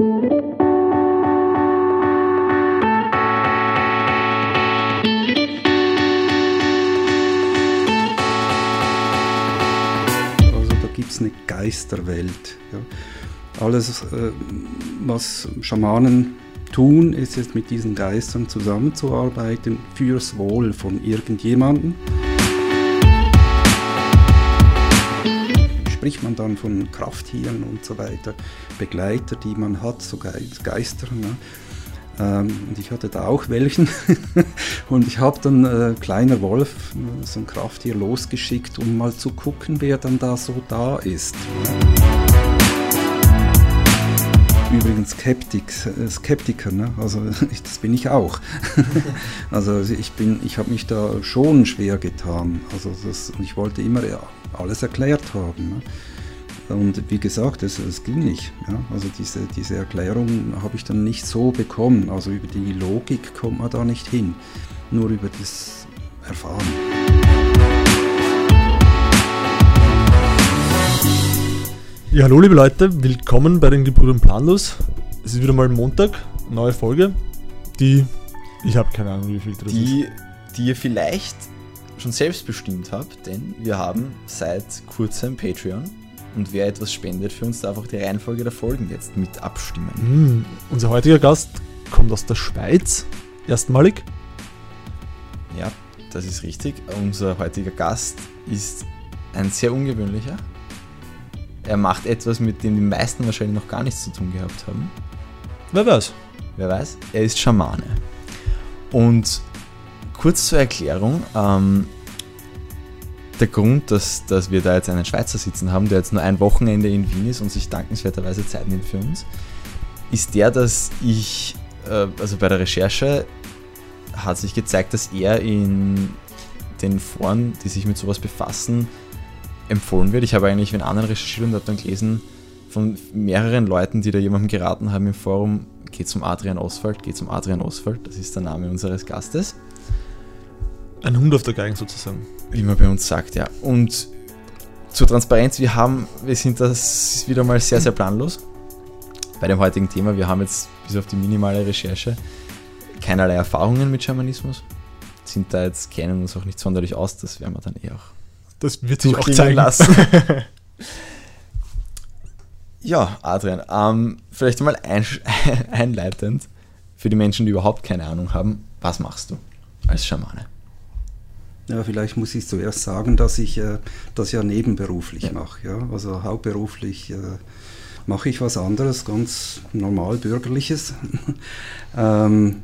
Also da gibt es eine Geisterwelt. Ja. Alles, äh, was Schamanen tun, ist jetzt mit diesen Geistern zusammenzuarbeiten fürs Wohl von irgendjemandem. Spricht man dann von Krafttieren und so weiter, Begleiter, die man hat, so Geister. Ne? Ähm, und ich hatte da auch welchen. und ich habe dann äh, kleiner Wolf, so ein Krafttier, losgeschickt, um mal zu gucken, wer dann da so da ist. Übrigens Skeptik, äh, Skeptiker, ne? also das bin ich auch. also ich bin, ich habe mich da schon schwer getan. Also das, ich wollte immer alles erklärt haben. Ne? Und wie gesagt, es, es ging nicht. Ja? Also diese, diese Erklärung habe ich dann nicht so bekommen. Also über die Logik kommt man da nicht hin, nur über das Erfahren. Ja, hallo liebe Leute, willkommen bei den Gebrüdern Planlos. Es ist wieder mal Montag, neue Folge, die, ich habe keine Ahnung, wie viel das die, ist. Die ihr vielleicht schon selbst bestimmt habt, denn wir haben seit kurzem Patreon und wer etwas spendet für uns, darf auch die Reihenfolge der Folgen jetzt mit abstimmen. Mm, unser heutiger Gast kommt aus der Schweiz, erstmalig. Ja, das ist richtig. Unser heutiger Gast ist ein sehr ungewöhnlicher. Er macht etwas, mit dem die meisten wahrscheinlich noch gar nichts zu tun gehabt haben. Wer weiß? Wer weiß? Er ist Schamane. Und kurz zur Erklärung, ähm, der Grund, dass, dass wir da jetzt einen Schweizer sitzen haben, der jetzt nur ein Wochenende in Wien ist und sich dankenswerterweise Zeit nimmt für uns, ist der, dass ich, äh, also bei der Recherche hat sich gezeigt, dass er in den Foren, die sich mit sowas befassen, empfohlen wird. Ich habe eigentlich mit anderen recherchiert und habe dann gelesen von mehreren Leuten, die da jemandem geraten haben im Forum, geht zum Adrian Oswald, geht zum Adrian Oswald, das ist der Name unseres Gastes. Ein Hund auf der Geigen sozusagen. Wie man bei uns sagt, ja. Und zur Transparenz, wir haben, wir sind das wieder mal sehr, sehr planlos bei dem heutigen Thema. Wir haben jetzt bis auf die minimale Recherche keinerlei Erfahrungen mit Schamanismus. Sind da jetzt, kennen uns auch nicht sonderlich aus, das werden wir dann eh auch. Das wird sich auch zeigen lassen. ja, Adrian, ähm, vielleicht mal ein, einleitend für die Menschen, die überhaupt keine Ahnung haben, was machst du als Schamane? Ja, vielleicht muss ich zuerst sagen, dass ich äh, das ja nebenberuflich ja. mache. Ja? Also hauptberuflich äh, mache ich was anderes, ganz normal bürgerliches. ähm,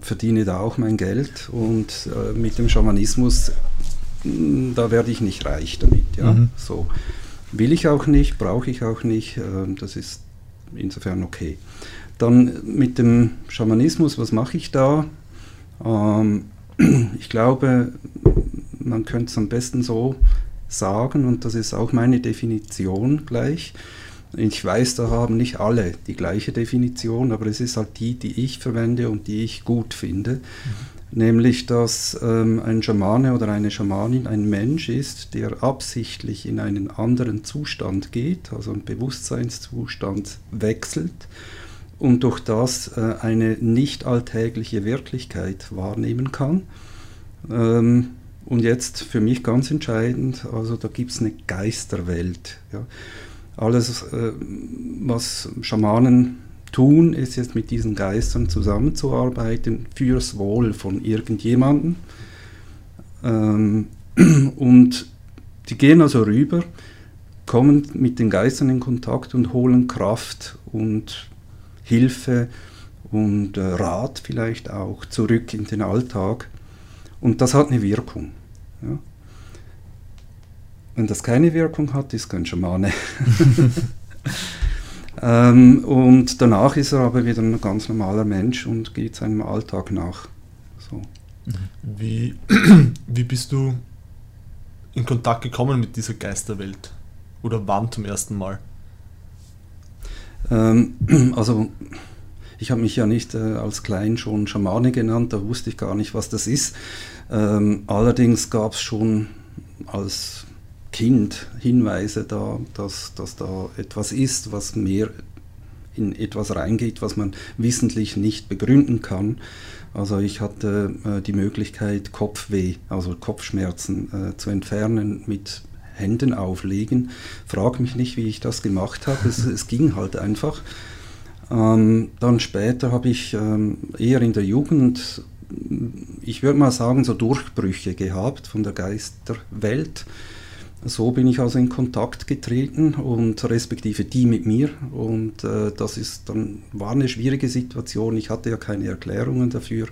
verdiene da auch mein Geld und äh, mit dem Schamanismus, mh, da werde ich nicht reich damit. Ja? Mhm. So will ich auch nicht, brauche ich auch nicht. Ähm, das ist insofern okay. Dann mit dem Schamanismus, was mache ich da? Ähm, ich glaube, man könnte es am besten so sagen, und das ist auch meine Definition gleich. Ich weiß, da haben nicht alle die gleiche Definition, aber es ist halt die, die ich verwende und die ich gut finde. Mhm. Nämlich, dass ähm, ein Schamane oder eine Schamanin ein Mensch ist, der absichtlich in einen anderen Zustand geht, also einen Bewusstseinszustand wechselt und durch das äh, eine nicht alltägliche Wirklichkeit wahrnehmen kann. Ähm, und jetzt für mich ganz entscheidend, also da gibt es eine Geisterwelt. Alles, äh, was Schamanen tun, ist jetzt mit diesen Geistern zusammenzuarbeiten fürs Wohl von irgendjemandem. Ähm, und die gehen also rüber, kommen mit den Geistern in Kontakt und holen Kraft und Hilfe und äh, Rat vielleicht auch zurück in den Alltag. Und das hat eine Wirkung. Ja. Wenn das keine Wirkung hat, ist kein Schamane. ähm, und danach ist er aber wieder ein ganz normaler Mensch und geht seinem Alltag nach. So. Wie, wie bist du in Kontakt gekommen mit dieser Geisterwelt? Oder wann zum ersten Mal? Ähm, also ich habe mich ja nicht äh, als Klein schon Schamane genannt, da wusste ich gar nicht, was das ist. Ähm, allerdings gab es schon als Kind Hinweise da, dass, dass da etwas ist, was mehr in etwas reingeht, was man wissentlich nicht begründen kann. Also ich hatte äh, die Möglichkeit, Kopfweh, also Kopfschmerzen äh, zu entfernen mit Händen auflegen. Frag mich nicht, wie ich das gemacht habe. Es, es ging halt einfach. Ähm, dann später habe ich ähm, eher in der Jugend, ich würde mal sagen, so Durchbrüche gehabt von der Geisterwelt. So bin ich also in Kontakt getreten und respektive die mit mir. Und äh, das ist dann war eine schwierige Situation. Ich hatte ja keine Erklärungen dafür,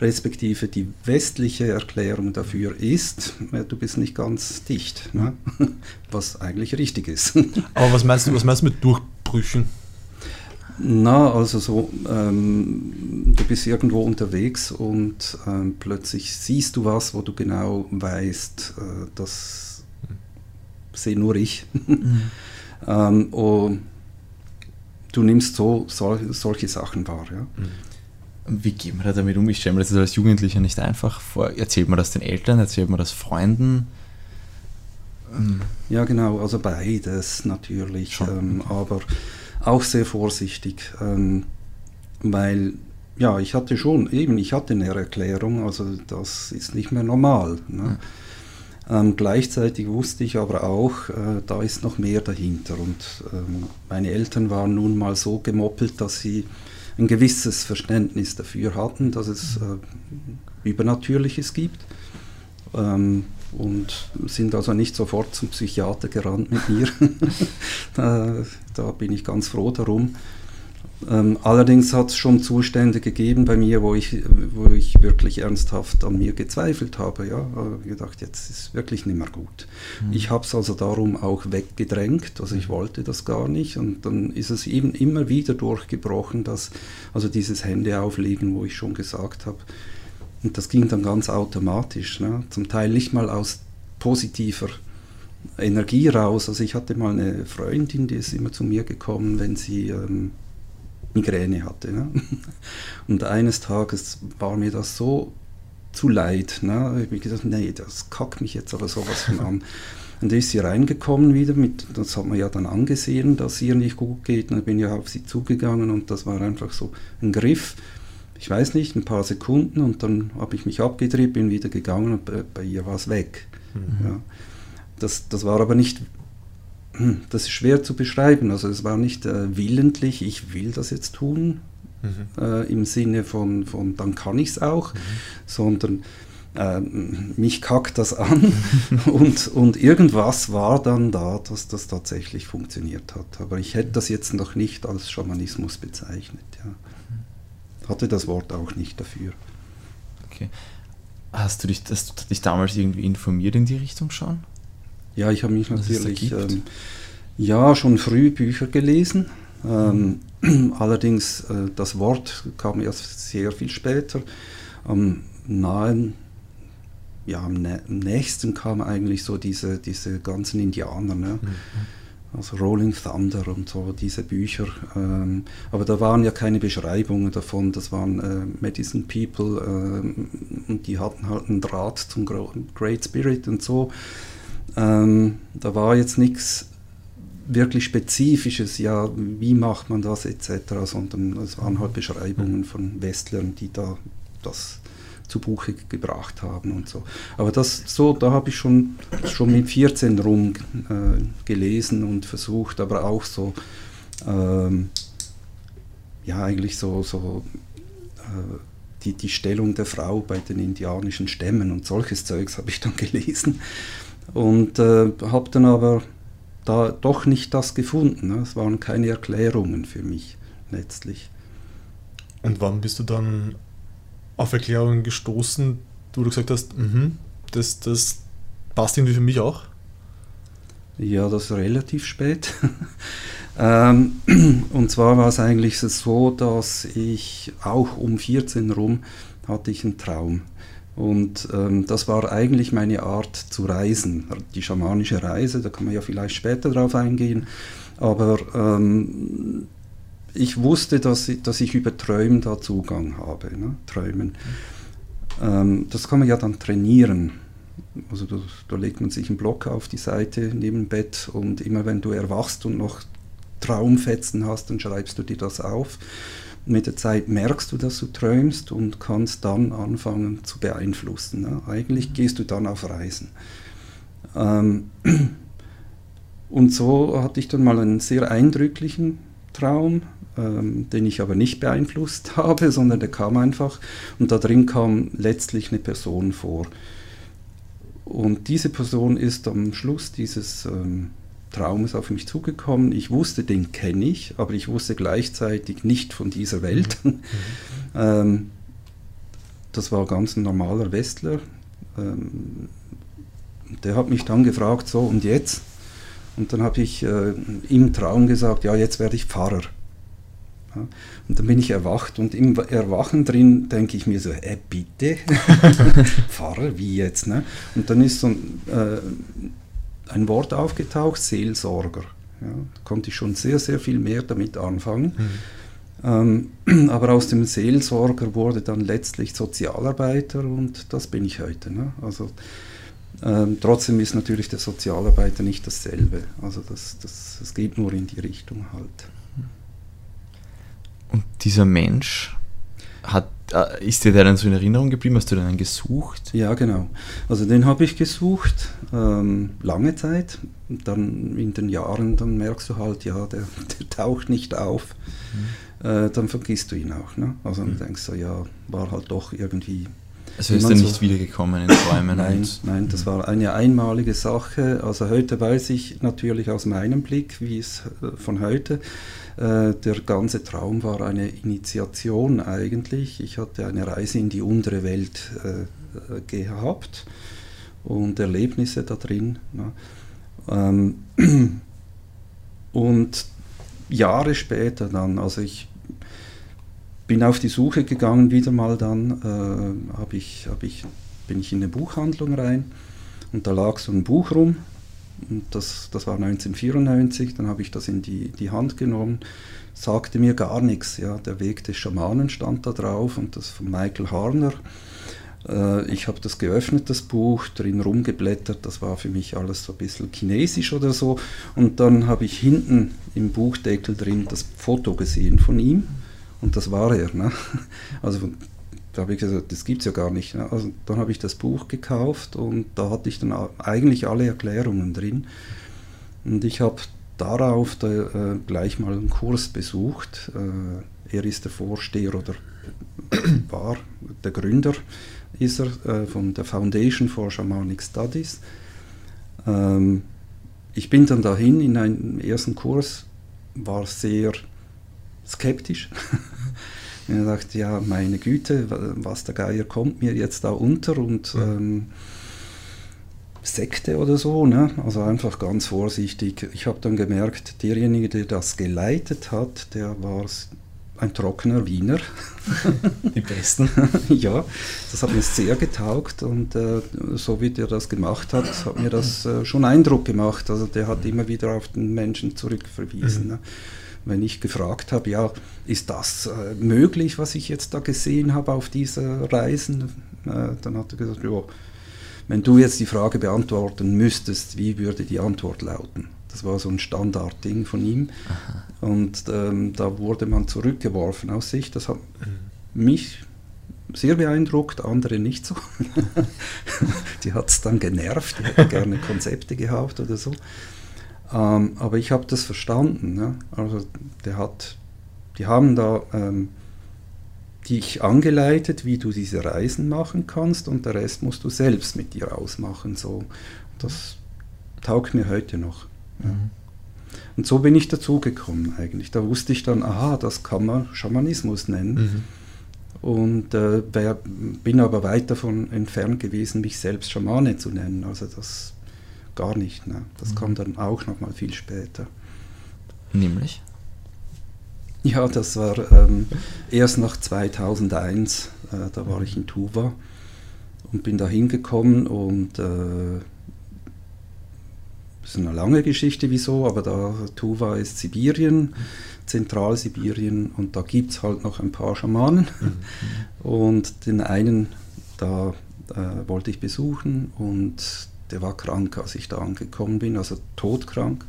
respektive die westliche Erklärung dafür ist, äh, du bist nicht ganz dicht, ne? was eigentlich richtig ist. Aber was meinst du, was meinst du mit Durchbrüchen? Na, also so, ähm, du bist irgendwo unterwegs und ähm, plötzlich siehst du was, wo du genau weißt, äh, das sehe nur ich. Mhm. ähm, und du nimmst so sol solche Sachen wahr. Ja. Mhm. Wie geht man da damit um? Ich stelle mir das als Jugendlicher nicht einfach vor. Erzählt man das den Eltern, erzählt man das Freunden? Ähm. Ja, genau, also beides natürlich, ähm, aber auch sehr vorsichtig, ähm, weil ja, ich hatte schon, eben, ich hatte eine Erklärung, also das ist nicht mehr normal. Ne? Ja. Ähm, gleichzeitig wusste ich aber auch, äh, da ist noch mehr dahinter. Und ähm, meine Eltern waren nun mal so gemoppelt, dass sie ein gewisses Verständnis dafür hatten, dass es äh, Übernatürliches gibt. Ähm, und sind also nicht sofort zum Psychiater gerannt mit mir. da, da, bin ich ganz froh darum. Ähm, allerdings hat es schon Zustände gegeben bei mir, wo ich, wo ich wirklich ernsthaft an mir gezweifelt habe. Ja, äh, gedacht, jetzt ist es wirklich nicht mehr gut. Mhm. Ich habe es also darum auch weggedrängt, also ich wollte das gar nicht. Und dann ist es eben immer wieder durchgebrochen, dass also dieses Händeauflegen, wo ich schon gesagt habe, und das ging dann ganz automatisch, ne? zum Teil nicht mal aus positiver Energie raus. Also ich hatte mal eine Freundin, die ist immer zu mir gekommen, wenn sie ähm, Migräne hatte. Ne? Und eines Tages war mir das so zu leid. Ne? Ich habe gedacht, nee, das kackt mich jetzt aber sowas von an. Und da ist sie reingekommen wieder, mit, das hat man ja dann angesehen, dass ihr nicht gut geht. Und dann bin ich auf sie zugegangen und das war einfach so ein Griff. Ich weiß nicht, ein paar Sekunden und dann habe ich mich abgedreht, bin wieder gegangen und bei, bei ihr war es weg. Mhm. Ja. Das, das war aber nicht das ist schwer zu beschreiben. Also es war nicht äh, willentlich, ich will das jetzt tun, mhm. äh, im Sinne von, von dann kann ich es auch, mhm. sondern äh, mich kackt das an und, und irgendwas war dann da, dass das tatsächlich funktioniert hat. Aber ich hätte das jetzt noch nicht als Schamanismus bezeichnet. Ja. Hatte das Wort auch nicht dafür. Okay. Hast du dich, hast du dich damals irgendwie informiert in die Richtung schon? Ja, ich habe mich natürlich ähm, ja schon früh Bücher gelesen. Ähm, allerdings äh, das Wort kam erst sehr viel später. Am nahen, ja, am, nächsten kam eigentlich so diese, diese ganzen Indianer. Ne? Mhm. Also Rolling Thunder und so, diese Bücher. Ähm, aber da waren ja keine Beschreibungen davon, das waren äh, Medicine People äh, und die hatten halt einen Draht zum Great Spirit und so. Ähm, da war jetzt nichts wirklich Spezifisches, ja, wie macht man das etc., sondern es waren halt Beschreibungen von Westlern, die da das zu Buche gebracht haben und so. Aber das so, da habe ich schon, schon mit 14 rum äh, gelesen und versucht, aber auch so, ähm, ja, eigentlich so, so äh, die, die Stellung der Frau bei den indianischen Stämmen und solches Zeugs habe ich dann gelesen. Und äh, habe dann aber da doch nicht das gefunden. Ne? Es waren keine Erklärungen für mich letztlich. Und wann bist du dann auf Erklärungen gestoßen, wo du gesagt hast, mhm, das, das passt irgendwie für mich auch? Ja, das relativ spät. ähm, und zwar war es eigentlich so, dass ich auch um 14 rum hatte ich einen Traum. Und ähm, das war eigentlich meine Art zu reisen, die schamanische Reise, da kann man ja vielleicht später drauf eingehen. Aber ähm, ich wusste, dass ich, dass ich über Träumen da Zugang habe. Ne? Träumen. Ähm, das kann man ja dann trainieren. Also da, da, legt man sich einen Block auf die Seite neben dem Bett und immer wenn du erwachst und noch Traumfetzen hast, dann schreibst du dir das auf. Mit der Zeit merkst du, dass du träumst und kannst dann anfangen zu beeinflussen. Ne? Eigentlich gehst du dann auf Reisen. Ähm, und so hatte ich dann mal einen sehr eindrücklichen Traum, ähm, den ich aber nicht beeinflusst habe, sondern der kam einfach und da drin kam letztlich eine Person vor. Und diese Person ist am Schluss dieses ähm, Traumes auf mich zugekommen. Ich wusste, den kenne ich, aber ich wusste gleichzeitig nicht von dieser Welt. Mhm. ähm, das war ganz ein normaler Westler. Ähm, der hat mich dann gefragt, so und jetzt? Und dann habe ich äh, im Traum gesagt, ja, jetzt werde ich Pfarrer. Ja, und dann bin ich erwacht und im Erwachen drin denke ich mir so, äh, bitte? Pfarrer, wie jetzt? Ne? Und dann ist so ein, äh, ein Wort aufgetaucht, Seelsorger. Ja, da konnte ich schon sehr, sehr viel mehr damit anfangen. Mhm. Ähm, aber aus dem Seelsorger wurde dann letztlich Sozialarbeiter und das bin ich heute. Ne? Also ähm, trotzdem ist natürlich der Sozialarbeiter nicht dasselbe. Also das, das, das geht nur in die Richtung halt. Und dieser Mensch hat, ist dir der dann so in Erinnerung geblieben? Hast du den dann gesucht? Ja, genau. Also den habe ich gesucht, ähm, lange Zeit. Dann in den Jahren, dann merkst du halt, ja, der, der taucht nicht auf. Mhm. Äh, dann vergisst du ihn auch. Ne? Also dann mhm. denkst du, ja, war halt doch irgendwie also ist er nicht so, wiedergekommen in Träumen? Nein, nein, das war eine einmalige Sache. Also heute weiß ich natürlich aus meinem Blick, wie es äh, von heute, äh, der ganze Traum war eine Initiation eigentlich. Ich hatte eine Reise in die untere Welt äh, gehabt und Erlebnisse da drin. Ne? Ähm, und Jahre später dann, also ich bin auf die Suche gegangen, wieder mal dann äh, hab ich, hab ich, bin ich in eine Buchhandlung rein und da lag so ein Buch rum und das, das war 1994, dann habe ich das in die, die Hand genommen, sagte mir gar nichts. Ja, der Weg des Schamanen stand da drauf und das von Michael Harner. Äh, ich habe das geöffnet, das Buch, drin rumgeblättert, das war für mich alles so ein bisschen chinesisch oder so. Und dann habe ich hinten im Buchdeckel drin das Foto gesehen von ihm und das war er. Ne? Also da habe ich gesagt, das gibt es ja gar nicht. Ne? Also dann habe ich das Buch gekauft und da hatte ich dann eigentlich alle Erklärungen drin. Und ich habe darauf da, äh, gleich mal einen Kurs besucht. Äh, er ist der Vorsteher oder war der Gründer ist er äh, von der Foundation for Shamanic Studies. Ähm, ich bin dann dahin in einen ersten Kurs, war sehr skeptisch. ich dachte, ja, meine Güte, was der Geier kommt mir jetzt da unter und ähm, Sekte oder so, ne? also einfach ganz vorsichtig. Ich habe dann gemerkt, derjenige, der das geleitet hat, der war ein trockener Wiener. Die besten. ja, das hat mir sehr getaugt und äh, so wie der das gemacht hat, hat mir das äh, schon Eindruck gemacht. Also der hat immer wieder auf den Menschen zurückverwiesen. Mhm. Ne? Wenn ich gefragt habe, ja, ist das äh, möglich, was ich jetzt da gesehen habe auf dieser Reisen, äh, dann hat er gesagt, ja, wenn du jetzt die Frage beantworten müsstest, wie würde die Antwort lauten? Das war so ein Standardding von ihm. Aha. Und ähm, da wurde man zurückgeworfen aus sich. Das hat mhm. mich sehr beeindruckt, andere nicht so. die hat es dann genervt, die hätten gerne Konzepte gehabt oder so. Ähm, aber ich habe das verstanden. Ne? Also der hat, die haben da ähm, dich angeleitet, wie du diese Reisen machen kannst und der Rest musst du selbst mit dir ausmachen. So. Das taugt mir heute noch. Ja. Mhm. Und so bin ich dazugekommen eigentlich. Da wusste ich dann, aha, das kann man Schamanismus nennen. Mhm. Und äh, wär, bin aber weit davon entfernt gewesen, mich selbst Schamane zu nennen. Also das gar nicht. Ne? Das mhm. kommt dann auch noch mal viel später. Nämlich? Ja, das war ähm, erst nach 2001, äh, da war ich in Tuva und bin da hingekommen und äh, das ist eine lange Geschichte, wieso, aber da Tuva ist Sibirien, Zentralsibirien und da gibt es halt noch ein paar Schamanen mhm. und den einen, da äh, wollte ich besuchen und der war krank, als ich da angekommen bin, also todkrank.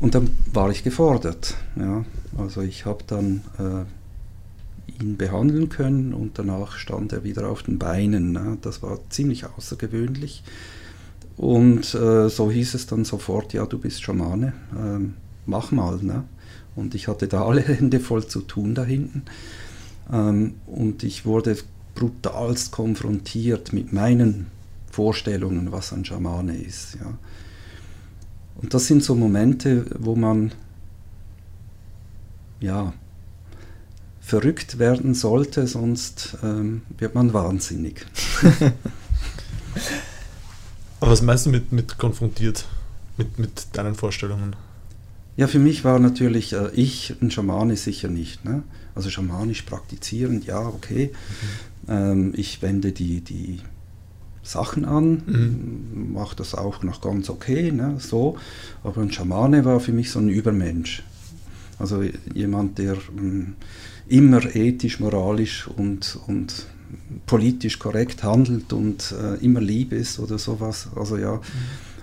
Und dann war ich gefordert. Ja. Also ich habe dann äh, ihn behandeln können und danach stand er wieder auf den Beinen. Ne. Das war ziemlich außergewöhnlich. Und äh, so hieß es dann sofort, ja, du bist Schamane, ähm, mach mal. Ne? Und ich hatte da alle Hände voll zu tun da hinten. Ähm, und ich wurde brutalst konfrontiert mit meinen Vorstellungen, was ein Schamane ist. Ja. Und das sind so Momente, wo man ja verrückt werden sollte, sonst ähm, wird man wahnsinnig. Aber was meinst du mit, mit konfrontiert, mit, mit deinen Vorstellungen? Ja, für mich war natürlich äh, ich ein Schamane sicher nicht. Ne? Also schamanisch praktizierend, ja, okay. Mhm. Ähm, ich wende die, die Sachen an, mhm. mache das auch noch ganz okay, ne, so. Aber ein Schamane war für mich so ein Übermensch. Also jemand, der ähm, immer ethisch, moralisch und, und politisch korrekt handelt und äh, immer lieb ist oder sowas. Also ja. Mhm.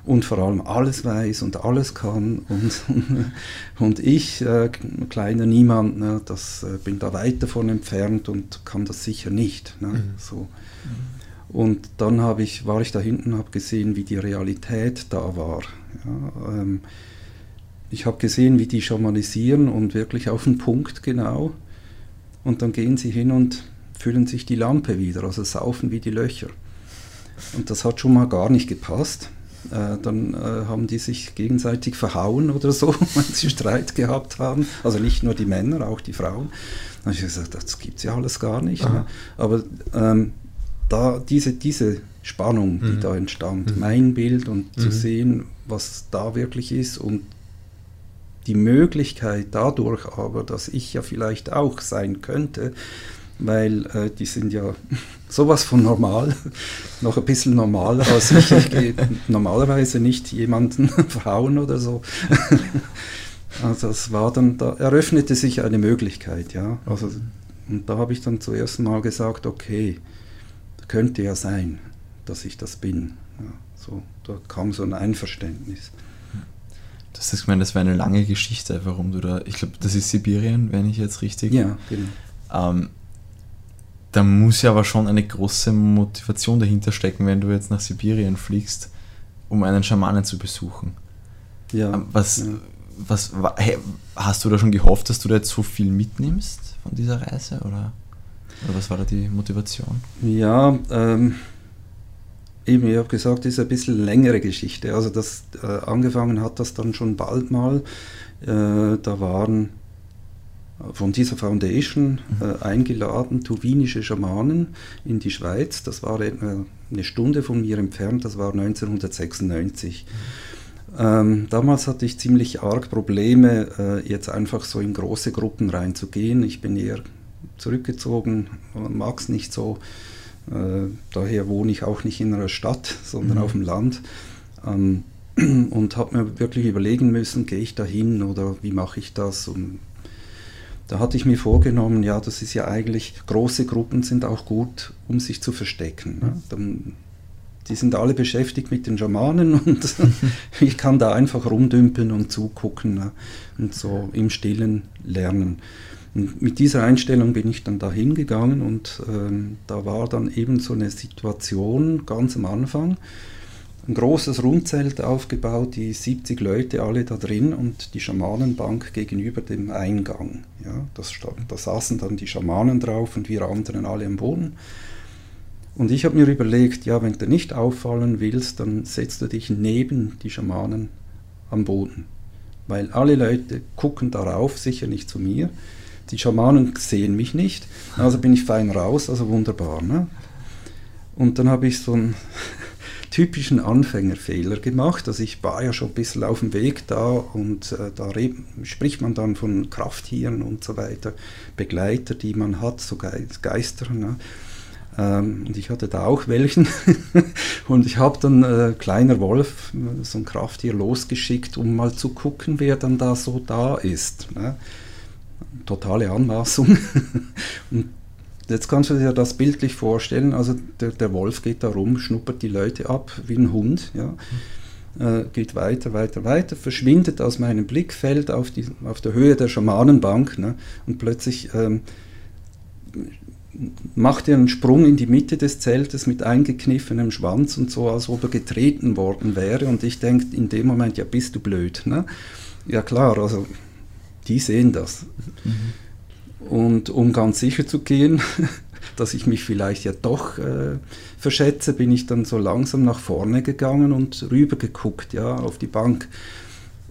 Und vor allem alles weiß und alles kann. Und, und ich, äh, kleiner Niemand, ne, das, äh, bin da weit davon entfernt und kann das sicher nicht. Ne, mhm. so. Mhm. Und dann ich, war ich da hinten und habe gesehen, wie die Realität da war. Ja, ähm, ich habe gesehen, wie die schamanisieren und wirklich auf den Punkt genau. Und dann gehen sie hin und füllen sich die Lampe wieder, also saufen wie die Löcher. Und das hat schon mal gar nicht gepasst. Äh, dann äh, haben die sich gegenseitig verhauen oder so, wenn sie Streit gehabt haben. Also nicht nur die Männer, auch die Frauen. Dann habe ich gesagt, das gibt es ja alles gar nicht. Ne? Aber ähm, da diese, diese Spannung, die mhm. da entstand, mhm. mein Bild und mhm. zu sehen, was da wirklich ist und die Möglichkeit dadurch aber, dass ich ja vielleicht auch sein könnte, weil äh, die sind ja sowas von normal, noch ein bisschen normaler als ich. Ich gehe normalerweise nicht jemanden verhauen oder so. also das war dann, da eröffnete sich eine Möglichkeit, ja. Also, und da habe ich dann zuerst mal gesagt, okay, könnte ja sein, dass ich das bin. Ja, so, da kam so ein Einverständnis. Das ist gemeint, das war eine lange Geschichte, warum du da, ich glaube, das ist Sibirien, wenn ich jetzt richtig. Ja, genau. Ähm, da muss ja aber schon eine große Motivation dahinter stecken, wenn du jetzt nach Sibirien fliegst, um einen Schamanen zu besuchen. Ja. Ähm, was, ja. was hey, hast du da schon gehofft, dass du da jetzt so viel mitnimmst von dieser Reise? Oder? Oder was war da die Motivation? Ja, ähm, eben, ich habe gesagt, das ist ein bisschen längere Geschichte. Also das äh, angefangen hat das dann schon bald mal. Äh, da waren von dieser Foundation mhm. äh, eingeladen tuwinische Schamanen in die Schweiz. Das war eine Stunde von mir entfernt, das war 1996. Mhm. Ähm, damals hatte ich ziemlich arg Probleme, äh, jetzt einfach so in große Gruppen reinzugehen. Ich bin eher zurückgezogen, mag es nicht so. Äh, daher wohne ich auch nicht in einer Stadt, sondern mhm. auf dem Land. Ähm, und habe mir wirklich überlegen müssen, gehe ich da hin oder wie mache ich das? Und da hatte ich mir vorgenommen, ja, das ist ja eigentlich, große Gruppen sind auch gut, um sich zu verstecken. Ne? Dann, die sind alle beschäftigt mit den Schamanen und ich kann da einfach rumdümpeln und zugucken ne? und so im Stillen lernen. Und mit dieser Einstellung bin ich dann da hingegangen und ähm, da war dann eben so eine Situation ganz am Anfang. Ein großes Rundzelt aufgebaut, die 70 Leute alle da drin und die Schamanenbank gegenüber dem Eingang. Ja, das, da saßen dann die Schamanen drauf und wir anderen alle am Boden. Und ich habe mir überlegt, ja, wenn du nicht auffallen willst, dann setzt du dich neben die Schamanen am Boden. Weil alle Leute gucken darauf, sicher nicht zu mir. Die Schamanen sehen mich nicht, also bin ich fein raus, also wunderbar. Ne? Und dann habe ich so einen typischen Anfängerfehler gemacht. Also ich war ja schon ein bisschen auf dem Weg da und äh, da spricht man dann von Krafttieren und so weiter, Begleiter, die man hat, so Geister. Ne? Ähm, und ich hatte da auch welchen. und ich habe dann äh, kleiner Wolf, so ein Krafttier, losgeschickt, um mal zu gucken, wer dann da so da ist. Ne? Totale Anmaßung. und jetzt kannst du dir das bildlich vorstellen, also der, der, Wolf geht da rum, schnuppert die Leute ab wie ein Hund, ja. äh, geht weiter, weiter, weiter, verschwindet aus meinem Blickfeld auf, die, auf der Höhe der Schamanenbank ne? und plötzlich ähm, macht er einen Sprung in die Mitte des Zeltes mit eingekniffenem Schwanz und so, als ob er getreten worden wäre. Und ich denke in dem Moment, ja, bist du blöd. Ne? Ja klar, also die sehen das. Mhm. Und um ganz sicher zu gehen, dass ich mich vielleicht ja doch äh, verschätze, bin ich dann so langsam nach vorne gegangen und rüber geguckt, ja, auf die Bank.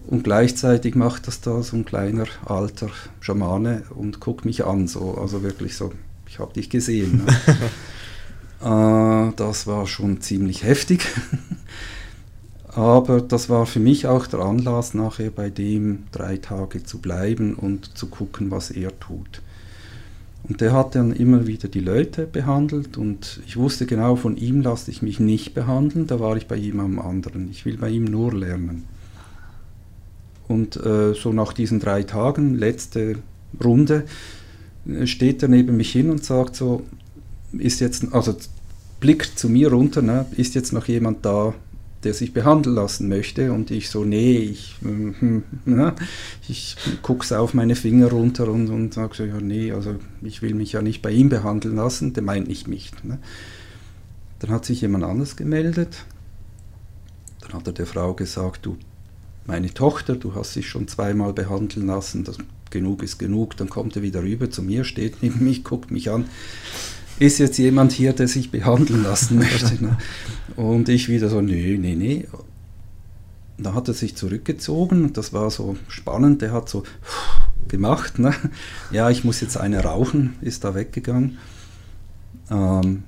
Und gleichzeitig macht das da so ein kleiner alter Schamane und guckt mich an, so, also wirklich so, ich habe dich gesehen. Ne? äh, das war schon ziemlich heftig. Aber das war für mich auch der Anlass, nachher bei dem drei Tage zu bleiben und zu gucken, was er tut. Und der hat dann immer wieder die Leute behandelt und ich wusste genau, von ihm lasse ich mich nicht behandeln, da war ich bei jemandem anderen. Ich will bei ihm nur lernen. Und äh, so nach diesen drei Tagen, letzte Runde, äh, steht er neben mich hin und sagt so, ist jetzt, also blickt zu mir runter, ne, ist jetzt noch jemand da, der sich behandeln lassen möchte. Und ich so, nee, ich, hm, ne, ich gucke auf meine Finger runter und, und sage so, ja, nee, also ich will mich ja nicht bei ihm behandeln lassen, der meint nicht mich. Ne. Dann hat sich jemand anders gemeldet. Dann hat er der Frau gesagt, du, meine Tochter, du hast dich schon zweimal behandeln lassen, das, genug ist genug. Dann kommt er wieder rüber zu mir, steht neben mich, guckt mich an ist jetzt jemand hier, der sich behandeln lassen möchte. Ne? Und ich wieder so, nee, nee, nee. Da hat er sich zurückgezogen und das war so spannend. Der hat so gemacht. Ne? Ja, ich muss jetzt eine rauchen, ist da weggegangen. Ähm,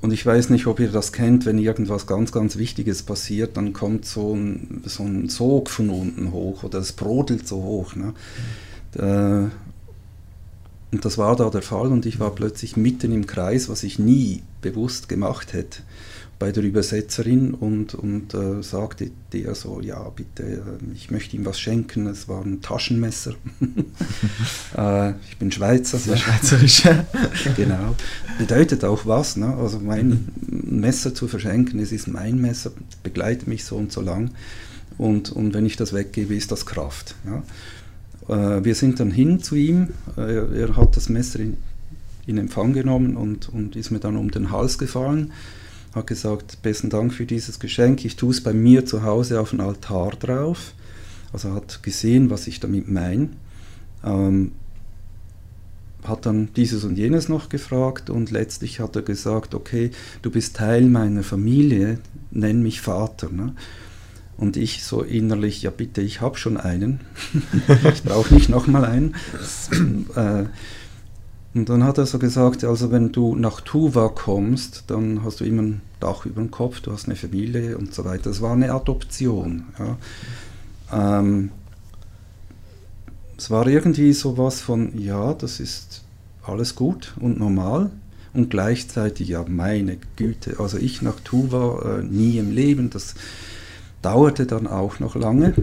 und ich weiß nicht, ob ihr das kennt, wenn irgendwas ganz, ganz Wichtiges passiert, dann kommt so ein, so ein Sog von unten hoch oder es brodelt so hoch. Ne? Mhm. Und das war da der Fall und ich war plötzlich mitten im Kreis, was ich nie bewusst gemacht hätte, bei der Übersetzerin und, und äh, sagte der so, ja bitte, äh, ich möchte ihm was schenken, es war ein Taschenmesser. äh, ich bin Schweizer. Sehr schweizerisch. genau. Bedeutet auch was, ne? also mein Messer zu verschenken, es ist mein Messer, begleitet mich so und so lang und, und wenn ich das weggebe, ist das Kraft. Ja? Äh, wir sind dann hin zu ihm. Äh, er hat das Messer in, in Empfang genommen und, und ist mir dann um den Hals gefallen. Hat gesagt, besten Dank für dieses Geschenk. Ich tue es bei mir zu Hause auf den Altar drauf. Also hat gesehen, was ich damit meine. Ähm, hat dann dieses und jenes noch gefragt und letztlich hat er gesagt, okay, du bist Teil meiner Familie, nenn mich Vater. Ne? Und ich so innerlich, ja bitte, ich habe schon einen. ich brauche nicht nochmal einen. Äh, und dann hat er so gesagt, also wenn du nach Tuva kommst, dann hast du immer ein Dach über dem Kopf, du hast eine Familie und so weiter. Das war eine Adoption. Ja. Ähm, es war irgendwie sowas von, ja, das ist alles gut und normal und gleichzeitig, ja, meine Güte, also ich nach Tuva äh, nie im Leben, das dauerte dann auch noch lange.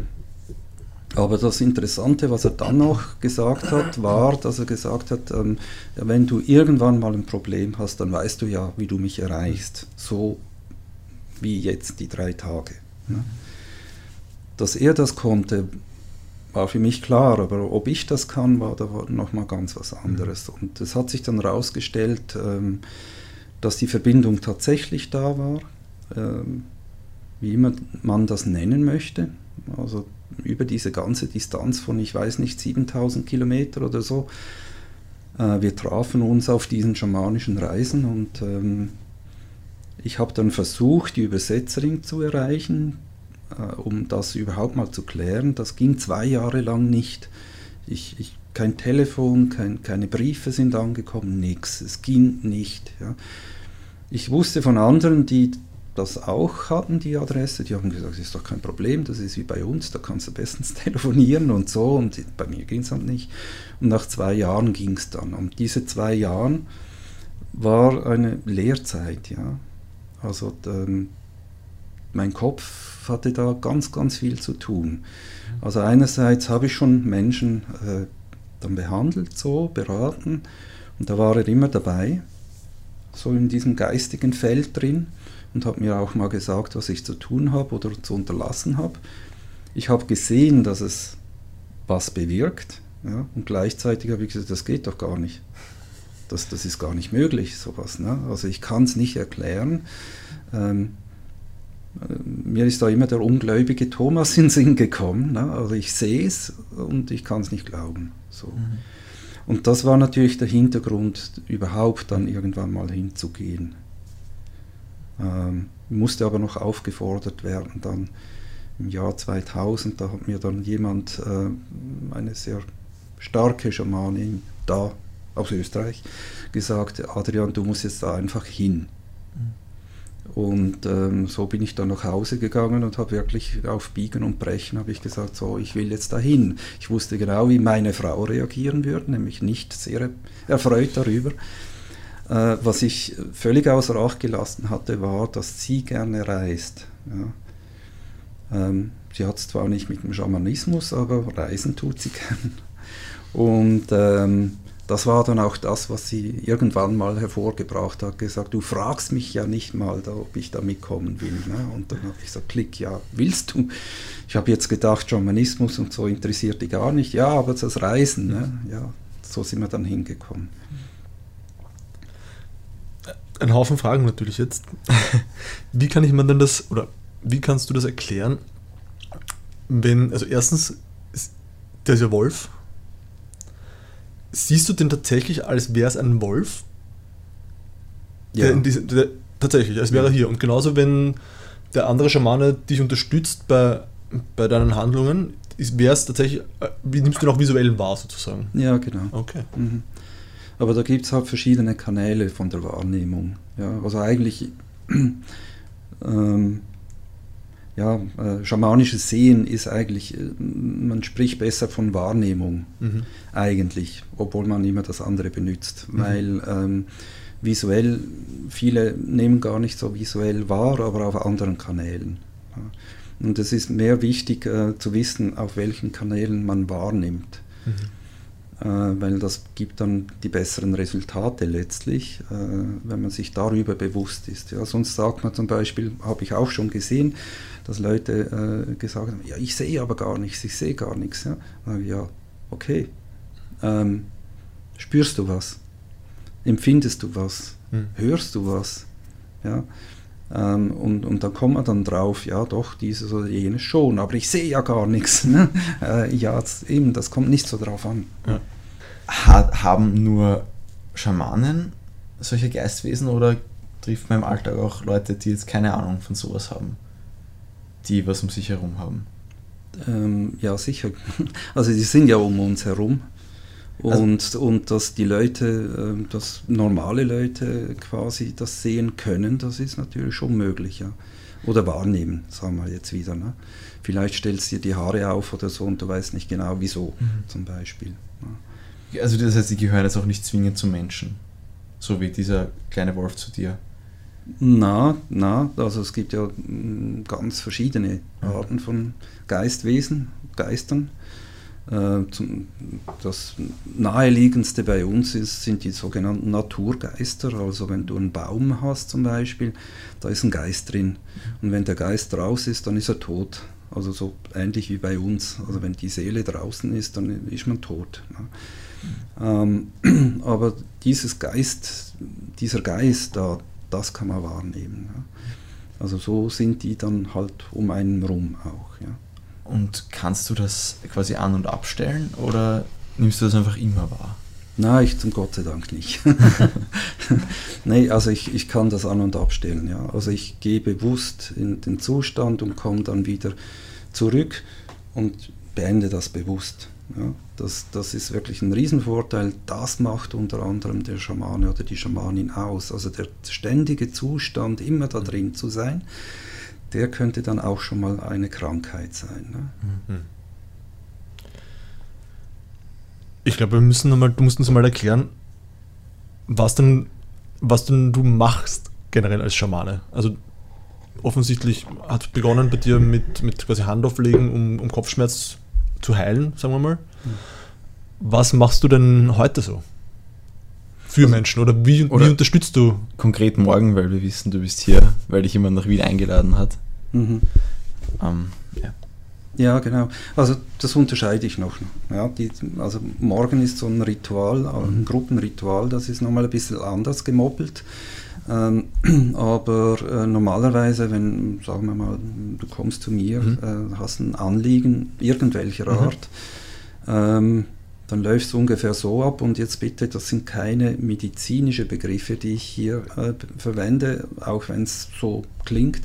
Aber das Interessante, was er dann noch gesagt hat, war, dass er gesagt hat, ähm, wenn du irgendwann mal ein Problem hast, dann weißt du ja, wie du mich erreichst. So wie jetzt die drei Tage. Ne? Dass er das konnte, war für mich klar, aber ob ich das kann, war da nochmal ganz was anderes. Und es hat sich dann herausgestellt, ähm, dass die Verbindung tatsächlich da war. Ähm, wie immer man das nennen möchte. Also über diese ganze Distanz von, ich weiß nicht, 7000 Kilometer oder so. Äh, wir trafen uns auf diesen schamanischen Reisen und ähm, ich habe dann versucht, die Übersetzerin zu erreichen, äh, um das überhaupt mal zu klären. Das ging zwei Jahre lang nicht. Ich, ich, kein Telefon, kein, keine Briefe sind angekommen, nichts. Es ging nicht. Ja. Ich wusste von anderen, die das auch hatten, die Adresse. Die haben gesagt, das ist doch kein Problem, das ist wie bei uns, da kannst du bestens telefonieren und so. Und bei mir ging es halt nicht. Und nach zwei Jahren ging es dann. Und diese zwei Jahre war eine Lehrzeit, ja. Also ähm, mein Kopf hatte da ganz, ganz viel zu tun. Also einerseits habe ich schon Menschen äh, dann behandelt, so, beraten. Und da war er immer dabei, so in diesem geistigen Feld drin und habe mir auch mal gesagt, was ich zu tun habe oder zu unterlassen habe. Ich habe gesehen, dass es was bewirkt ja, und gleichzeitig habe ich gesagt, das geht doch gar nicht. Das, das ist gar nicht möglich, sowas. Ne? Also ich kann es nicht erklären. Ähm, äh, mir ist da immer der ungläubige Thomas in den Sinn gekommen. Ne? Also ich sehe es und ich kann es nicht glauben. So. Mhm. Und das war natürlich der Hintergrund, überhaupt dann irgendwann mal hinzugehen. Ähm, musste aber noch aufgefordert werden, dann im Jahr 2000, da hat mir dann jemand, äh, eine sehr starke Schamanin da aus Österreich, gesagt, Adrian, du musst jetzt da einfach hin. Und ähm, so bin ich dann nach Hause gegangen und habe wirklich auf Biegen und Brechen habe ich gesagt, so, ich will jetzt dahin. Ich wusste genau, wie meine Frau reagieren würde, nämlich nicht sehr erfreut darüber. Äh, was ich völlig außer Acht gelassen hatte, war, dass sie gerne reist. Ja. Ähm, sie hat es zwar nicht mit dem Schamanismus, aber reisen tut sie gern. Und ähm, das war dann auch das, was sie irgendwann mal hervorgebracht hat, gesagt, du fragst mich ja nicht mal, da, ob ich da mitkommen will. Ne? Und dann habe ich gesagt, klick, ja, willst du? Ich habe jetzt gedacht, Schamanismus und so interessiert die gar nicht. Ja, aber das Reisen, ne? ja, so sind wir dann hingekommen. Ein Haufen Fragen natürlich jetzt. Wie kann ich mir denn das, oder wie kannst du das erklären, wenn, also erstens, der ist ja Wolf, siehst du den tatsächlich, als wäre es ein Wolf? Ja. Der diese, der, tatsächlich, als wäre er hier. Und genauso, wenn der andere Schamane dich unterstützt bei, bei deinen Handlungen, wäre es tatsächlich, äh, wie nimmst du ihn auch visuell wahr sozusagen? Ja, genau. Okay. Mhm. Aber da gibt es halt verschiedene Kanäle von der Wahrnehmung. Ja, also eigentlich ähm, ja, äh, schamanisches Sehen ist eigentlich, äh, man spricht besser von Wahrnehmung mhm. eigentlich, obwohl man immer das andere benutzt, mhm. weil ähm, visuell, viele nehmen gar nicht so visuell wahr, aber auf anderen Kanälen. Ja. Und es ist mehr wichtig äh, zu wissen, auf welchen Kanälen man wahrnimmt. Mhm. Äh, weil das gibt dann die besseren Resultate letztlich, äh, wenn man sich darüber bewusst ist. Ja, sonst sagt man zum Beispiel, habe ich auch schon gesehen, dass Leute äh, gesagt haben, ja, ich sehe aber gar nichts, ich sehe gar nichts. Ja, ja okay. Ähm, spürst du was? Empfindest du was? Hm. Hörst du was? Ja, ähm, und, und da kommt man dann drauf, ja doch, dieses oder jenes schon, aber ich sehe ja gar nichts. Ne? Äh, ja, das, eben, das kommt nicht so drauf an. Ja. Ha haben nur Schamanen solche Geistwesen oder trifft man im Alltag auch Leute, die jetzt keine Ahnung von sowas haben, die was um sich herum haben? Ähm, ja, sicher. Also die sind ja um uns herum. Also und, also, und dass die Leute, ähm, dass normale Leute quasi das sehen können, das ist natürlich schon möglich, ja. Oder wahrnehmen, sagen wir jetzt wieder. Ne? Vielleicht stellst du dir die Haare auf oder so und du weißt nicht genau wieso, mhm. zum Beispiel. Ja. Also das heißt, die gehören jetzt auch nicht zwingend zum Menschen, so wie dieser kleine Wolf zu dir. Na, na, also es gibt ja mm, ganz verschiedene Arten von Geistwesen, Geistern. Äh, das naheliegendste bei uns ist, sind die sogenannten Naturgeister. Also wenn du einen Baum hast zum Beispiel, da ist ein Geist drin. Und wenn der Geist raus ist, dann ist er tot. Also so ähnlich wie bei uns. Also wenn die Seele draußen ist, dann ist man tot. Ähm, aber dieses Geist, dieser Geist, da, das kann man wahrnehmen. Also so sind die dann halt um einen rum auch. Ja. Und kannst du das quasi an- und abstellen oder nimmst du das einfach immer wahr? Nein, ich zum Gott sei Dank nicht. nee, also ich, ich kann das an- und abstellen. Ja. Also ich gehe bewusst in den Zustand und komme dann wieder zurück und beende das bewusst. Ja. Das, das ist wirklich ein Riesenvorteil. Das macht unter anderem der Schamane oder die Schamanin aus. Also der ständige Zustand, immer da drin zu sein der könnte dann auch schon mal eine Krankheit sein. Ne? Mhm. Ich glaube, wir müssen noch mal, du musst uns mal erklären, was denn, was denn du machst generell als Schamane. Also offensichtlich hat begonnen bei dir mit, mit quasi Handauflegen, um, um Kopfschmerz zu heilen, sagen wir mal. Mhm. Was machst du denn heute so? Für Menschen oder wie, oder wie unterstützt du? Konkret morgen, weil wir wissen, du bist hier, weil dich jemand nach Wien eingeladen hat. Mhm. Ähm, ja. ja, genau. Also das unterscheide ich noch. Ja, die, also morgen ist so ein Ritual, ein mhm. Gruppenritual, das ist nochmal ein bisschen anders gemoppelt. Ähm, aber äh, normalerweise, wenn, sagen wir mal, du kommst zu mir, mhm. äh, hast ein Anliegen irgendwelcher mhm. Art, ähm, dann läuft es ungefähr so ab und jetzt bitte, das sind keine medizinische Begriffe, die ich hier äh, verwende, auch wenn es so klingt.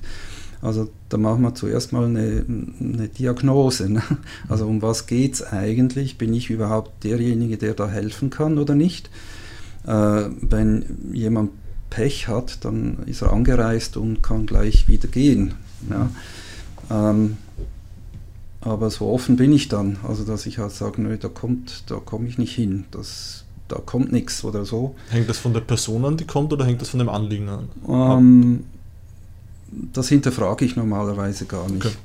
Also da machen wir zuerst mal eine, eine Diagnose. Ne? Also um was geht es eigentlich? Bin ich überhaupt derjenige, der da helfen kann oder nicht? Äh, wenn jemand Pech hat, dann ist er angereist und kann gleich wieder gehen. Ja? Ähm, aber so offen bin ich dann, also dass ich halt sage, nö, da kommt, da komme ich nicht hin, das, da kommt nichts oder so. Hängt das von der Person an, die kommt, oder hängt das von dem Anliegen an? Ähm, das hinterfrage ich normalerweise gar nicht. Okay.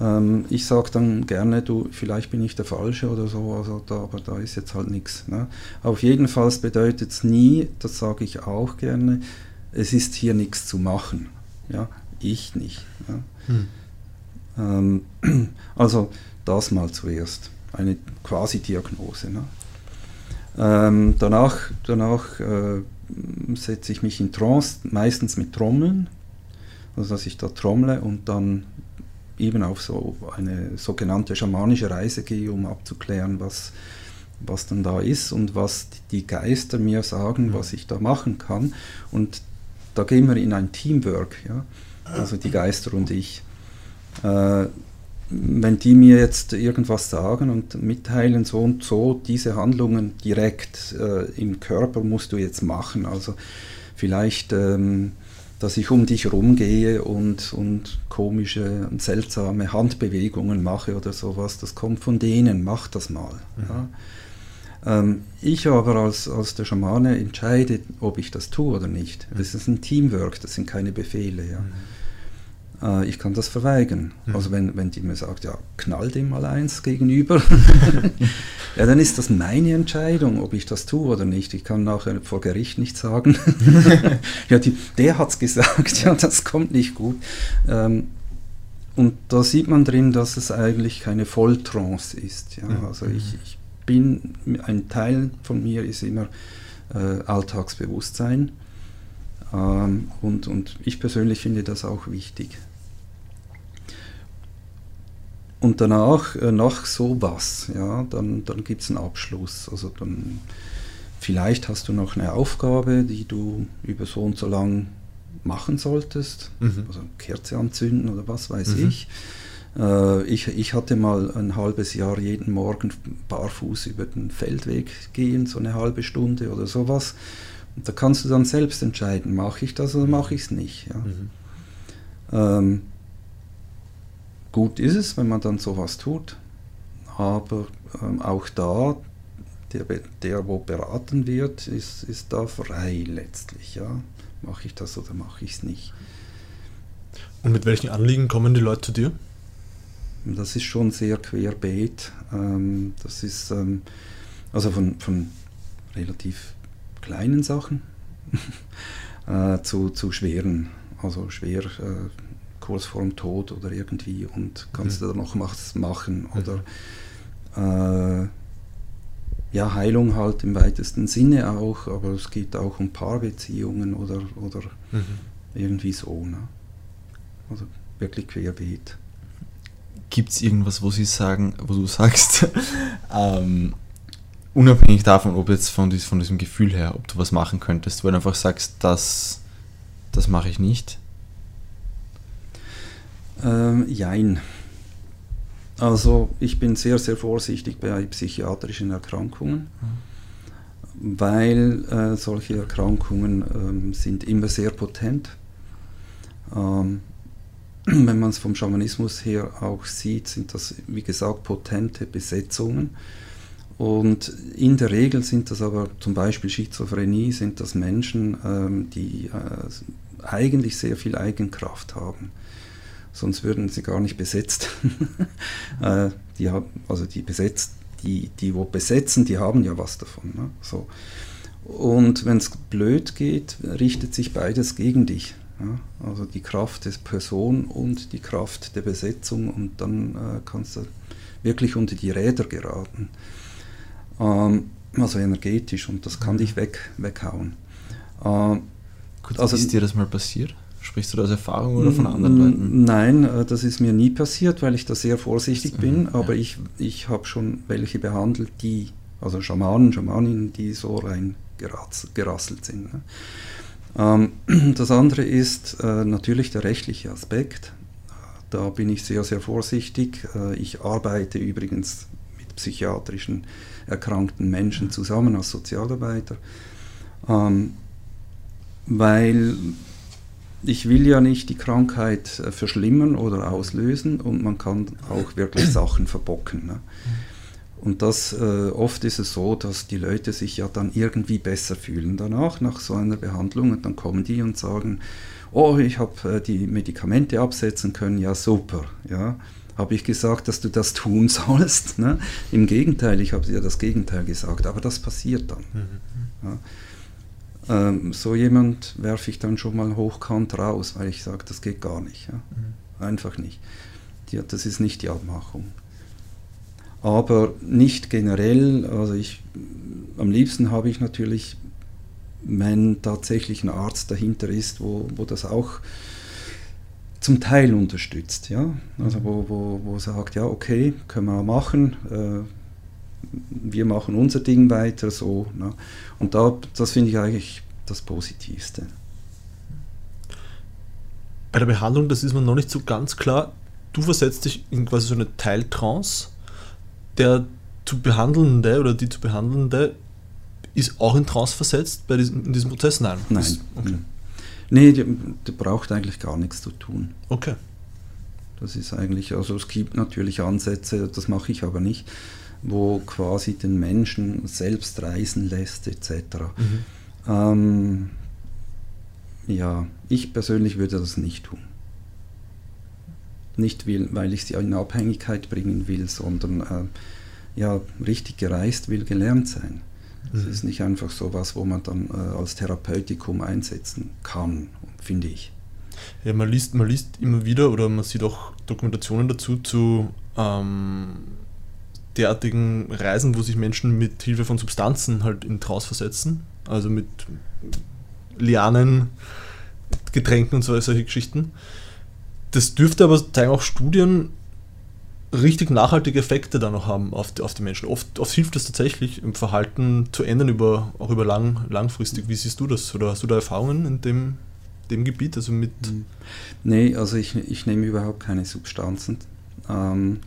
Ähm, ich sage dann gerne, du, vielleicht bin ich der Falsche oder so, also da, aber da ist jetzt halt nichts. Ne? Auf jeden Fall bedeutet es nie, das sage ich auch gerne, es ist hier nichts zu machen. Ja? Ich nicht. Ja? Hm. Ähm, also das mal zuerst, eine quasi Diagnose. Ne? Ähm, danach danach äh, setze ich mich in Trance, meistens mit Trommeln, also dass ich da trommle und dann eben auf so eine sogenannte schamanische Reise gehe, um abzuklären, was, was dann da ist und was die Geister mir sagen, was ich da machen kann. Und da gehen wir in ein Teamwork, ja? also die Geister und ich. Äh, wenn die mir jetzt irgendwas sagen und mitteilen, so und so, diese Handlungen direkt äh, im Körper musst du jetzt machen. Also vielleicht, ähm, dass ich um dich rumgehe und, und komische, seltsame Handbewegungen mache oder sowas, das kommt von denen, mach das mal. Mhm. Ja. Ähm, ich aber als, als der Schamane entscheide, ob ich das tue oder nicht. Das ist ein Teamwork, das sind keine Befehle. Ja. Mhm äh, ich kann das verweigern. Mhm. Also wenn, wenn die mir sagt, ja, knall dem mal eins gegenüber, ja, dann ist das meine Entscheidung, ob ich das tue oder nicht. Ich kann nachher vor Gericht nicht sagen, ja, die, der hat es gesagt, ja, das kommt nicht gut. Ähm, und da sieht man drin, dass es eigentlich keine Volltrance ist. Ja? Mhm. Also ich, ich bin, ein Teil von mir ist immer äh, Alltagsbewusstsein. Ähm, und, und ich persönlich finde das auch wichtig. Und danach, äh, nach sowas, ja, dann, dann gibt es einen Abschluss. Also dann, vielleicht hast du noch eine Aufgabe, die du über so und so lang machen solltest. Mhm. Also Kerze anzünden oder was weiß mhm. ich. Äh, ich. Ich hatte mal ein halbes Jahr jeden Morgen barfuß über den Feldweg gehen, so eine halbe Stunde oder sowas. Und da kannst du dann selbst entscheiden, mache ich das oder mache ich es nicht. Ja. Mhm. Ähm, Gut ist es, wenn man dann sowas tut, aber ähm, auch da, der, der, wo beraten wird, ist, ist da frei letztlich. Ja? Mache ich das oder mache ich es nicht? Und mit welchen Anliegen kommen die Leute zu dir? Das ist schon sehr querbeet. Ähm, das ist ähm, also von, von relativ kleinen Sachen äh, zu, zu schweren, also schwer äh, kurz vor dem Tod oder irgendwie und kannst mhm. du da noch was machen oder äh, ja, Heilung halt im weitesten Sinne auch, aber es geht auch um Paarbeziehungen oder, oder mhm. irgendwie so. Ne? Also wirklich querbeet. Gibt es irgendwas, wo Sie sagen, wo du sagst, ähm, unabhängig davon, ob jetzt von, dies, von diesem Gefühl her, ob du was machen könntest, wo du einfach sagst, das, das mache ich nicht? Ähm, jein. Also ich bin sehr, sehr vorsichtig bei psychiatrischen Erkrankungen, mhm. weil äh, solche Erkrankungen ähm, sind immer sehr potent. Ähm, wenn man es vom Schamanismus her auch sieht, sind das, wie gesagt, potente Besetzungen. Und in der Regel sind das aber zum Beispiel Schizophrenie, sind das Menschen, ähm, die äh, eigentlich sehr viel Eigenkraft haben sonst würden sie gar nicht besetzt. äh, die haben, also die besetzt, die, die wo besetzen, die haben ja was davon. Ne? So. Und wenn es blöd geht, richtet sich beides gegen dich. Ja? Also die Kraft der Person und die Kraft der Besetzung und dann äh, kannst du wirklich unter die Räder geraten. Ähm, also energetisch und das kann dich weg, weghauen. Ähm, Gut, also, ist dir das mal passiert? Sprichst du da aus Erfahrung oder von anderen Leuten? Nein, äh, das ist mir nie passiert, weil ich da sehr vorsichtig mhm, bin, aber ja. ich, ich habe schon welche behandelt, die, also Schamanen, Schamaninnen, die so rein gerasselt sind. Ne? Ähm, das andere ist äh, natürlich der rechtliche Aspekt. Da bin ich sehr, sehr vorsichtig. Äh, ich arbeite übrigens mit psychiatrischen erkrankten Menschen zusammen als Sozialarbeiter, ähm, weil ich will ja nicht die Krankheit äh, verschlimmern oder auslösen und man kann auch wirklich Sachen verbocken. Ne? Und das, äh, oft ist es so, dass die Leute sich ja dann irgendwie besser fühlen danach, nach so einer Behandlung. Und dann kommen die und sagen, oh, ich habe äh, die Medikamente absetzen können, ja super. Ja, habe ich gesagt, dass du das tun sollst. Ne? Im Gegenteil, ich habe dir das Gegenteil gesagt, aber das passiert dann. Mhm. Ja. Ähm, so jemand werfe ich dann schon mal hochkant raus, weil ich sage, das geht gar nicht. Ja? Mhm. Einfach nicht. Die, das ist nicht die Abmachung aber nicht generell. Also ich, am liebsten habe ich natürlich, wenn tatsächlich ein Arzt dahinter ist, wo, wo das auch zum Teil unterstützt, ja, also wo, wo, wo sagt, ja, okay, können wir machen, äh, wir machen unser Ding weiter, so, ne? und da, das finde ich eigentlich das Positivste. Bei der Behandlung, das ist mir noch nicht so ganz klar, du versetzt dich in quasi so eine Teiltrance, der zu behandelnde oder die zu behandelnde ist auch in Trance versetzt bei diesem, in diesem Prozess? Nein. Nein. Ist, okay. Nee, die, die, braucht eigentlich gar nichts zu tun. Okay. Das ist eigentlich, also es gibt natürlich Ansätze, das mache ich aber nicht, wo quasi den Menschen selbst reisen lässt, etc. Mhm. Ähm, ja, ich persönlich würde das nicht tun. Nicht, will, weil ich sie in Abhängigkeit bringen will, sondern äh, ja, richtig gereist will gelernt sein. Das mhm. ist nicht einfach so was, wo man dann äh, als Therapeutikum einsetzen kann, finde ich. Ja, man liest, man liest immer wieder oder man sieht auch Dokumentationen dazu zu ähm, derartigen Reisen, wo sich Menschen mit Hilfe von Substanzen halt in Trance versetzen, also mit Lianen, Getränken und so, solche Geschichten. Das dürfte aber zeigen auch Studien richtig nachhaltige Effekte dann noch haben auf die, auf die Menschen. Oft, oft hilft es tatsächlich, im Verhalten zu ändern, über, auch über lang, langfristig. Wie siehst du das? Oder hast du da Erfahrungen in dem, dem Gebiet? Also mit hm. nee, also ich, ich nehme überhaupt keine Substanzen. Ähm,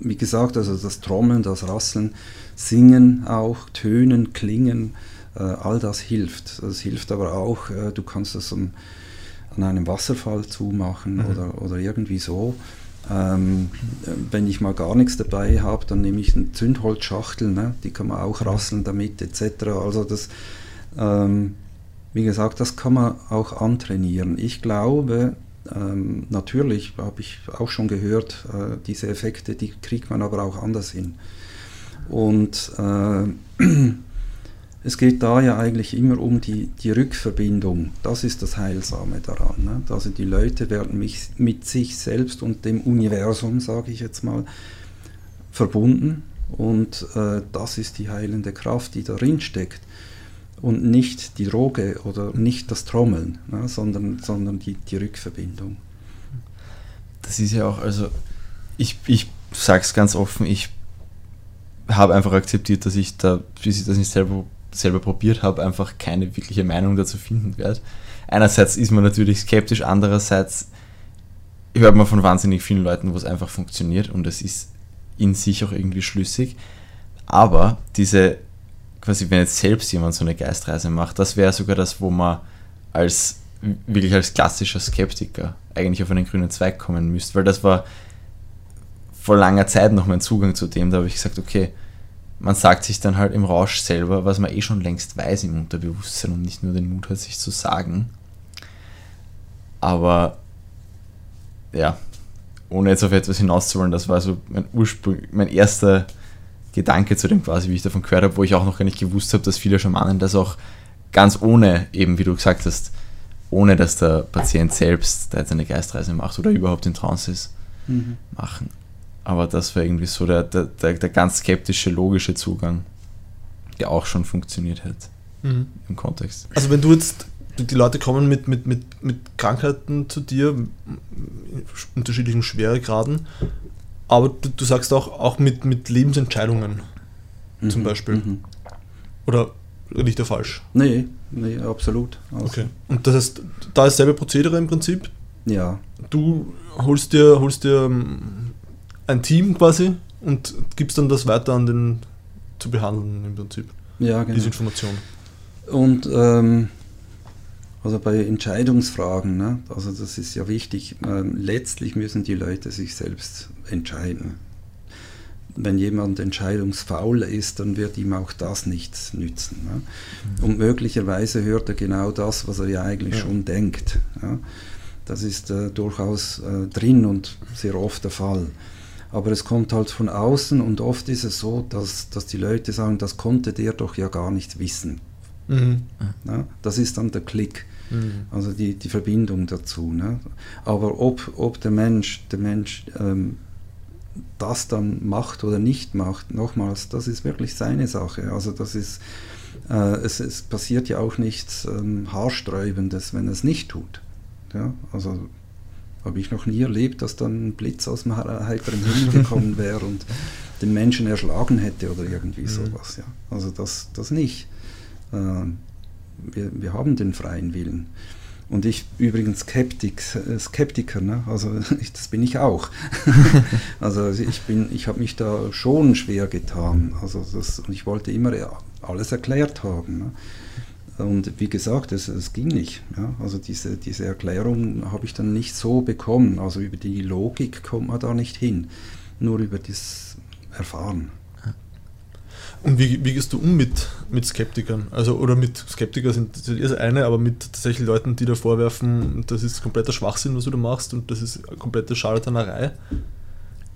wie gesagt, also das Trommeln, das Rasseln, Singen auch, Tönen, Klingen, äh, all das hilft. Das hilft aber auch, äh, du kannst das um, an einem Wasserfall zumachen mhm. oder, oder irgendwie so. Ähm, wenn ich mal gar nichts dabei habe, dann nehme ich eine Zündholzschachtel, ne? die kann man auch rasseln damit etc. Also das, ähm, wie gesagt, das kann man auch antrainieren. Ich glaube, ähm, natürlich habe ich auch schon gehört, äh, diese Effekte, die kriegt man aber auch anders hin. Und äh, es geht da ja eigentlich immer um die, die Rückverbindung. Das ist das Heilsame daran. Ne? Also die Leute werden mich mit sich selbst und dem Universum, sage ich jetzt mal, verbunden. Und äh, das ist die heilende Kraft, die darin steckt. Und nicht die Droge oder nicht das Trommeln, ne? sondern, sondern die, die Rückverbindung. Das ist ja auch, also ich, ich sage es ganz offen, ich habe einfach akzeptiert, dass ich da, bis ich das nicht selber selber probiert habe, einfach keine wirkliche Meinung dazu finden werde. Einerseits ist man natürlich skeptisch, andererseits hört man von wahnsinnig vielen Leuten, wo es einfach funktioniert und es ist in sich auch irgendwie schlüssig. Aber diese, quasi, wenn jetzt selbst jemand so eine Geistreise macht, das wäre sogar das, wo man als wirklich als klassischer Skeptiker eigentlich auf einen grünen Zweig kommen müsste, weil das war vor langer Zeit noch mein Zugang zu dem, da habe ich gesagt, okay, man sagt sich dann halt im Rausch selber, was man eh schon längst weiß im Unterbewusstsein und nicht nur den Mut hat, sich zu sagen. Aber ja, ohne jetzt auf etwas hinauszuholen, das war so mein Ursprung, mein erster Gedanke zu dem quasi, wie ich davon gehört habe, wo ich auch noch gar nicht gewusst habe, dass viele Schamanen das auch ganz ohne, eben wie du gesagt hast, ohne dass der Patient selbst da jetzt eine Geistreise macht oder überhaupt in Trance ist, mhm. machen. Aber das war irgendwie so der, der, der, der, ganz skeptische, logische Zugang, der auch schon funktioniert hat mhm. im Kontext. Also wenn du jetzt, die Leute kommen mit, mit, mit, mit Krankheiten zu dir, in unterschiedlichen Schweregraden, aber du, du sagst auch, auch mit, mit Lebensentscheidungen mhm. zum Beispiel. Mhm. Oder liegt der falsch? Nee, nee, absolut. Also okay. Und das heißt, da ist selbe Prozedere im Prinzip? Ja. Du holst dir, holst dir ähm, ein Team quasi und gibst dann das weiter an den zu behandeln im Prinzip. Ja, genau. Diese Information. Und ähm, also bei Entscheidungsfragen, ne, also das ist ja wichtig, ähm, letztlich müssen die Leute sich selbst entscheiden. Wenn jemand entscheidungsfaul ist, dann wird ihm auch das nichts nützen. Ne? Mhm. Und möglicherweise hört er genau das, was er ja eigentlich ja. schon denkt. Ja? Das ist äh, durchaus äh, drin und sehr oft der Fall. Aber es kommt halt von außen und oft ist es so, dass, dass die Leute sagen, das konnte der doch ja gar nicht wissen. Mhm. Ja, das ist dann der Klick, mhm. also die, die Verbindung dazu. Ne? Aber ob, ob der Mensch, der Mensch ähm, das dann macht oder nicht macht, nochmals, das ist wirklich seine Sache. Also das ist, äh, es, es, passiert ja auch nichts ähm, Haarsträubendes, wenn er es nicht tut. Ja? Also habe ich noch nie erlebt, dass dann ein Blitz aus dem heiteren Himmel gekommen wäre und den Menschen erschlagen hätte oder irgendwie mhm. sowas. Ja. Also das, das nicht. Äh, wir, wir haben den freien Willen. Und ich übrigens Skeptik, äh, Skeptiker, ne? also ich, das bin ich auch. also ich bin, ich habe mich da schon schwer getan. Also das, und ich wollte immer alles erklärt haben. Ne? Und wie gesagt, es, es ging nicht. Ja? Also diese, diese Erklärung habe ich dann nicht so bekommen. Also über die Logik kommt man da nicht hin, nur über das Erfahren. Und wie, wie gehst du um mit, mit Skeptikern? Also, oder mit Skeptiker sind das eine, aber mit tatsächlich Leuten, die dir vorwerfen, das ist kompletter Schwachsinn, was du da machst und das ist komplette Scharlatanerei.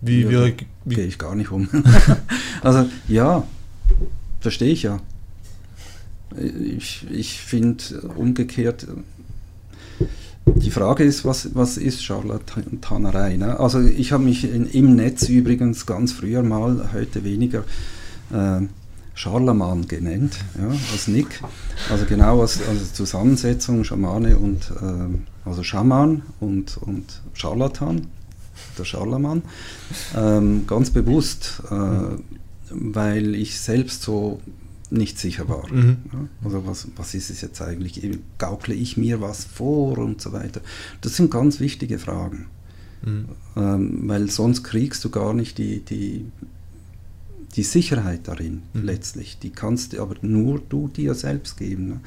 Wie, ja, wie, wie gehe ich gar nicht um. also ja, verstehe ich ja. Ich, ich finde umgekehrt, die Frage ist, was, was ist Charlatanerei? Ne? Also ich habe mich in, im Netz übrigens ganz früher mal, heute weniger, äh, Scharlaman genannt, ja, als Nick. Also genau als, als Zusammensetzung Schamane und äh, also Schaman und, und Scharlatan, der Scharlaman. Ähm, ganz bewusst, äh, weil ich selbst so nicht sicher war. Mhm. Ja, also was, was ist es jetzt eigentlich? Gaukle ich mir was vor und so weiter? Das sind ganz wichtige Fragen. Mhm. Ähm, weil sonst kriegst du gar nicht die, die, die Sicherheit darin mhm. letztlich. Die kannst du aber nur du dir selbst geben. Ne?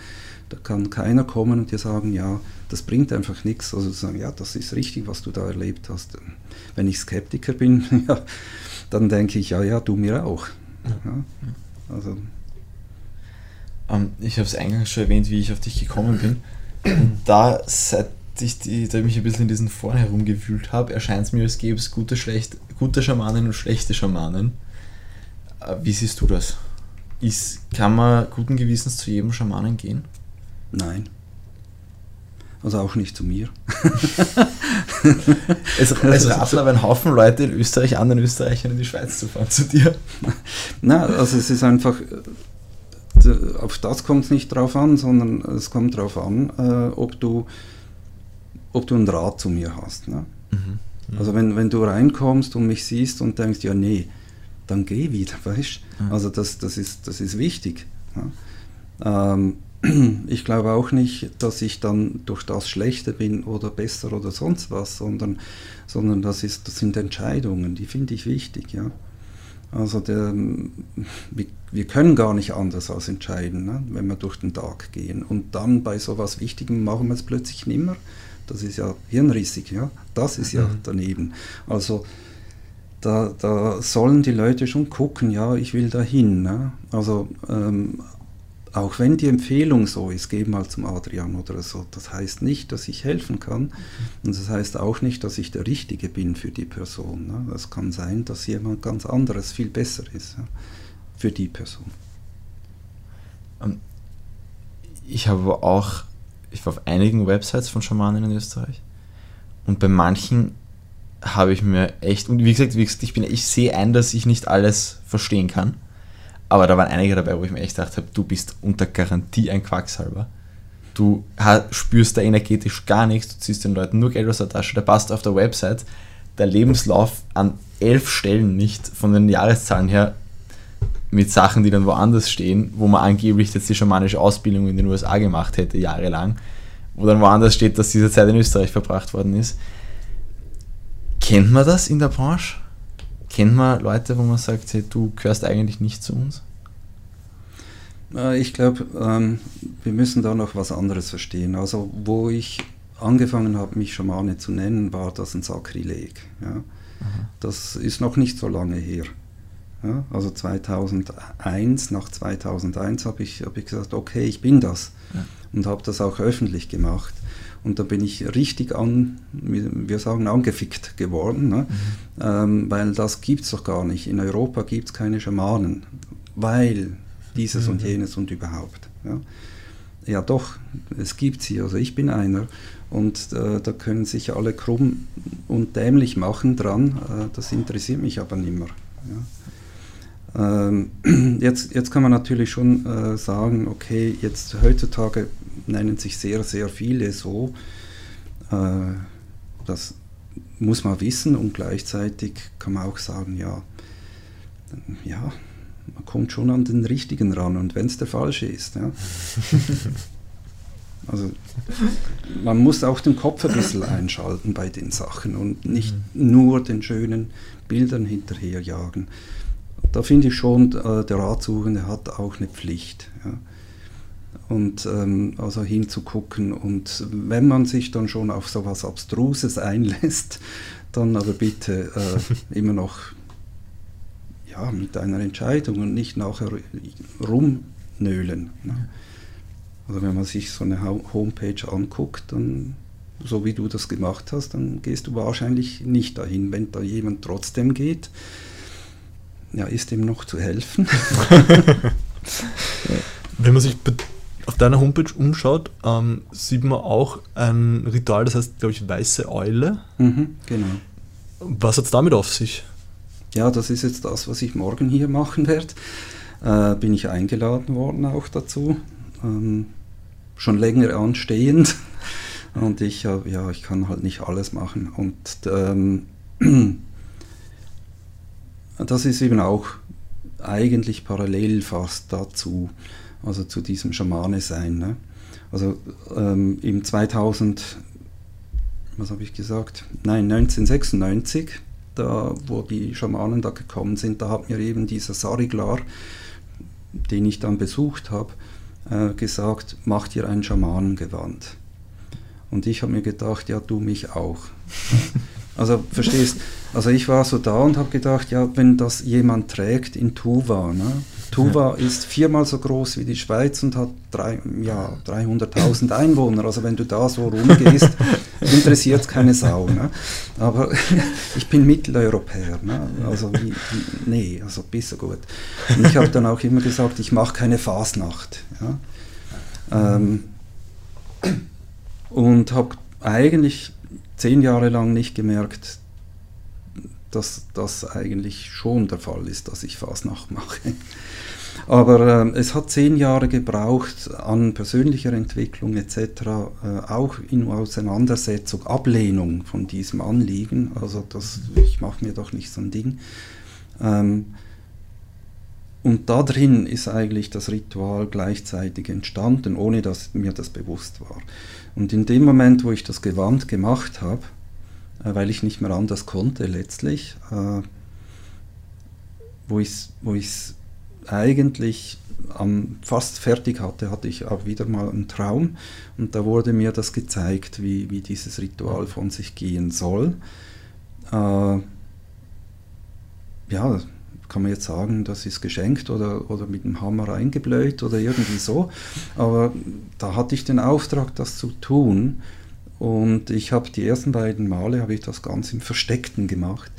Da kann keiner kommen und dir sagen, ja, das bringt einfach nichts. Also sagen, ja, das ist richtig, was du da erlebt hast. Wenn ich Skeptiker bin, ja, dann denke ich, ja, ja, du mir auch. Ja. Also ähm, ich habe es eingangs schon erwähnt, wie ich auf dich gekommen bin. Und da, seit ich, die, da ich mich ein bisschen in diesen Foren herumgewühlt habe, erscheint es mir, als gäbe es gute, schlecht, gute Schamanen und schlechte Schamanen. Äh, wie siehst du das? Ist, kann man guten Gewissens zu jedem Schamanen gehen? Nein. Also auch nicht zu mir. es, es raten aber ein Haufen Leute in Österreich anderen Österreichern in die Schweiz zu fahren zu dir. Na, also es ist einfach, auf das kommt es nicht drauf an, sondern es kommt darauf an, äh, ob, du, ob du einen Draht zu mir hast. Ne? Mhm. Mhm. Also wenn, wenn du reinkommst und mich siehst und denkst, ja nee, dann geh wieder, weißt mhm. Also das, das, ist, das ist wichtig. Ja? Ähm, ich glaube auch nicht, dass ich dann durch das schlechter bin oder besser oder sonst was, sondern, sondern das, ist, das sind Entscheidungen, die finde ich wichtig. Ja? Also der, wir, wir, können gar nicht anders als entscheiden, ne, wenn wir durch den Tag gehen. Und dann bei so etwas Wichtigem machen wir es plötzlich nimmer. Das ist ja hirnrissig, ja. Das ist ja mhm. daneben. Also da, da sollen die Leute schon gucken, ja, ich will dahin. Ne? Also ähm, auch wenn die Empfehlung so ist, geh mal zum Adrian oder so, das heißt nicht, dass ich helfen kann. Und das heißt auch nicht, dass ich der Richtige bin für die Person. Ne? Es kann sein, dass jemand ganz anderes viel besser ist ja, für die Person. Ähm, ich habe auch, ich war auf einigen Websites von Schamanen in Österreich und bei manchen habe ich mir echt, und wie gesagt, wie gesagt ich, bin, ich sehe ein, dass ich nicht alles verstehen kann aber da waren einige dabei, wo ich mir echt gedacht habe, du bist unter Garantie ein Quacksalber. Du spürst da energetisch gar nichts, du ziehst den Leuten nur Geld aus der Tasche, der passt auf der Website. Der Lebenslauf an elf Stellen nicht von den Jahreszahlen her mit Sachen, die dann woanders stehen, wo man angeblich jetzt die schamanische Ausbildung in den USA gemacht hätte, jahrelang, wo dann woanders steht, dass diese Zeit in Österreich verbracht worden ist. Kennt man das in der Branche? Kennt man Leute, wo man sagt, hey, du gehörst eigentlich nicht zu uns? Äh, ich glaube, ähm, wir müssen da noch was anderes verstehen. Also, wo ich angefangen habe, mich Schamane zu nennen, war das ein Sakrileg. Ja? Das ist noch nicht so lange her. Ja? Also 2001, nach 2001 habe ich, hab ich gesagt, okay, ich bin das. Ja. Und habe das auch öffentlich gemacht. Und da bin ich richtig an, wir sagen, angefickt geworden, ne? mhm. ähm, weil das gibt es doch gar nicht. In Europa gibt es keine Schamanen, weil dieses mhm. und jenes und überhaupt. Ja, ja doch, es gibt sie, also ich bin einer. Und äh, da können sich alle krumm und dämlich machen dran, äh, das interessiert mich aber nicht mehr. Ja. Ähm, jetzt, jetzt kann man natürlich schon äh, sagen, okay, jetzt heutzutage nennen sich sehr, sehr viele so. Äh, das muss man wissen und gleichzeitig kann man auch sagen, ja, ja, man kommt schon an den richtigen ran und wenn es der falsche ist. Ja. Also man muss auch den Kopf ein bisschen einschalten bei den Sachen und nicht mhm. nur den schönen Bildern hinterherjagen. Da finde ich schon, äh, der Ratsuchende hat auch eine Pflicht. Ja und ähm, also hinzugucken. Und wenn man sich dann schon auf so etwas Abstruses einlässt, dann aber bitte äh, immer noch ja, mit einer Entscheidung und nicht nachher rumnölen. Ne? Also wenn man sich so eine Homepage anguckt, dann so wie du das gemacht hast, dann gehst du wahrscheinlich nicht dahin. Wenn da jemand trotzdem geht, ja, ist ihm noch zu helfen. wenn man sich auf deiner Homepage umschaut, ähm, sieht man auch ein Ritual, das heißt, glaube ich, weiße Eule. Mhm, genau. Was hat es damit auf sich? Ja, das ist jetzt das, was ich morgen hier machen werde. Äh, bin ich eingeladen worden auch dazu. Ähm, schon länger anstehend. Und ich, äh, ja, ich kann halt nicht alles machen. Und ähm, das ist eben auch eigentlich parallel fast dazu also zu diesem Schamane sein. Ne? Also ähm, im 2000, was habe ich gesagt? Nein, 1996, da wo die Schamanen da gekommen sind, da hat mir eben dieser Sariglar, den ich dann besucht habe, äh, gesagt, mach dir ein Schamanengewand. Und ich habe mir gedacht, ja, du mich auch. also verstehst, also ich war so da und habe gedacht, ja, wenn das jemand trägt in Tuva, ne, Tuva ja. ist viermal so groß wie die Schweiz und hat drei, ja, 300.000 Einwohner. Also wenn du da so rumgehst, interessiert es keine Sau. Ne? Aber ich bin Mitteleuropäer. Ne? Also wie, wie, nee, also besser gut. Und ich habe dann auch immer gesagt, ich mache keine Fasnacht. Ja? Ähm, und habe eigentlich zehn Jahre lang nicht gemerkt, dass das eigentlich schon der Fall ist, dass ich Fasnacht mache. Aber äh, es hat zehn Jahre gebraucht an persönlicher Entwicklung etc., äh, auch in Auseinandersetzung, Ablehnung von diesem Anliegen. Also das, ich mache mir doch nicht so ein Ding. Ähm, und da drin ist eigentlich das Ritual gleichzeitig entstanden, ohne dass mir das bewusst war. Und in dem Moment, wo ich das Gewand gemacht habe, äh, weil ich nicht mehr anders konnte letztlich, äh, wo ich es wo eigentlich am, fast fertig hatte, hatte ich auch wieder mal einen Traum und da wurde mir das gezeigt, wie, wie dieses Ritual von sich gehen soll. Äh, ja, kann man jetzt sagen, das ist geschenkt oder, oder mit dem Hammer eingebläut oder irgendwie so. Aber da hatte ich den Auftrag, das zu tun. Und ich habe die ersten beiden Male habe ich das ganz im Versteckten gemacht.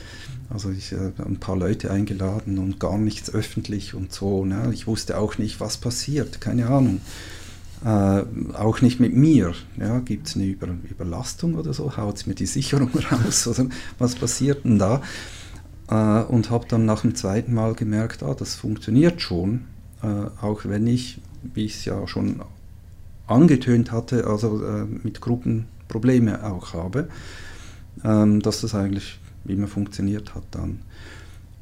Also ich äh, ein paar Leute eingeladen und gar nichts öffentlich und so. Ne? Ich wusste auch nicht, was passiert, keine Ahnung. Äh, auch nicht mit mir. Ja? Gibt es eine Über Überlastung oder so? Haut mir die Sicherung raus? Oder was passiert denn da? Äh, und habe dann nach dem zweiten Mal gemerkt, ah, das funktioniert schon. Äh, auch wenn ich, wie ich es ja schon angetönt hatte, also äh, mit Gruppen Probleme auch habe, ähm, dass das eigentlich immer funktioniert hat dann.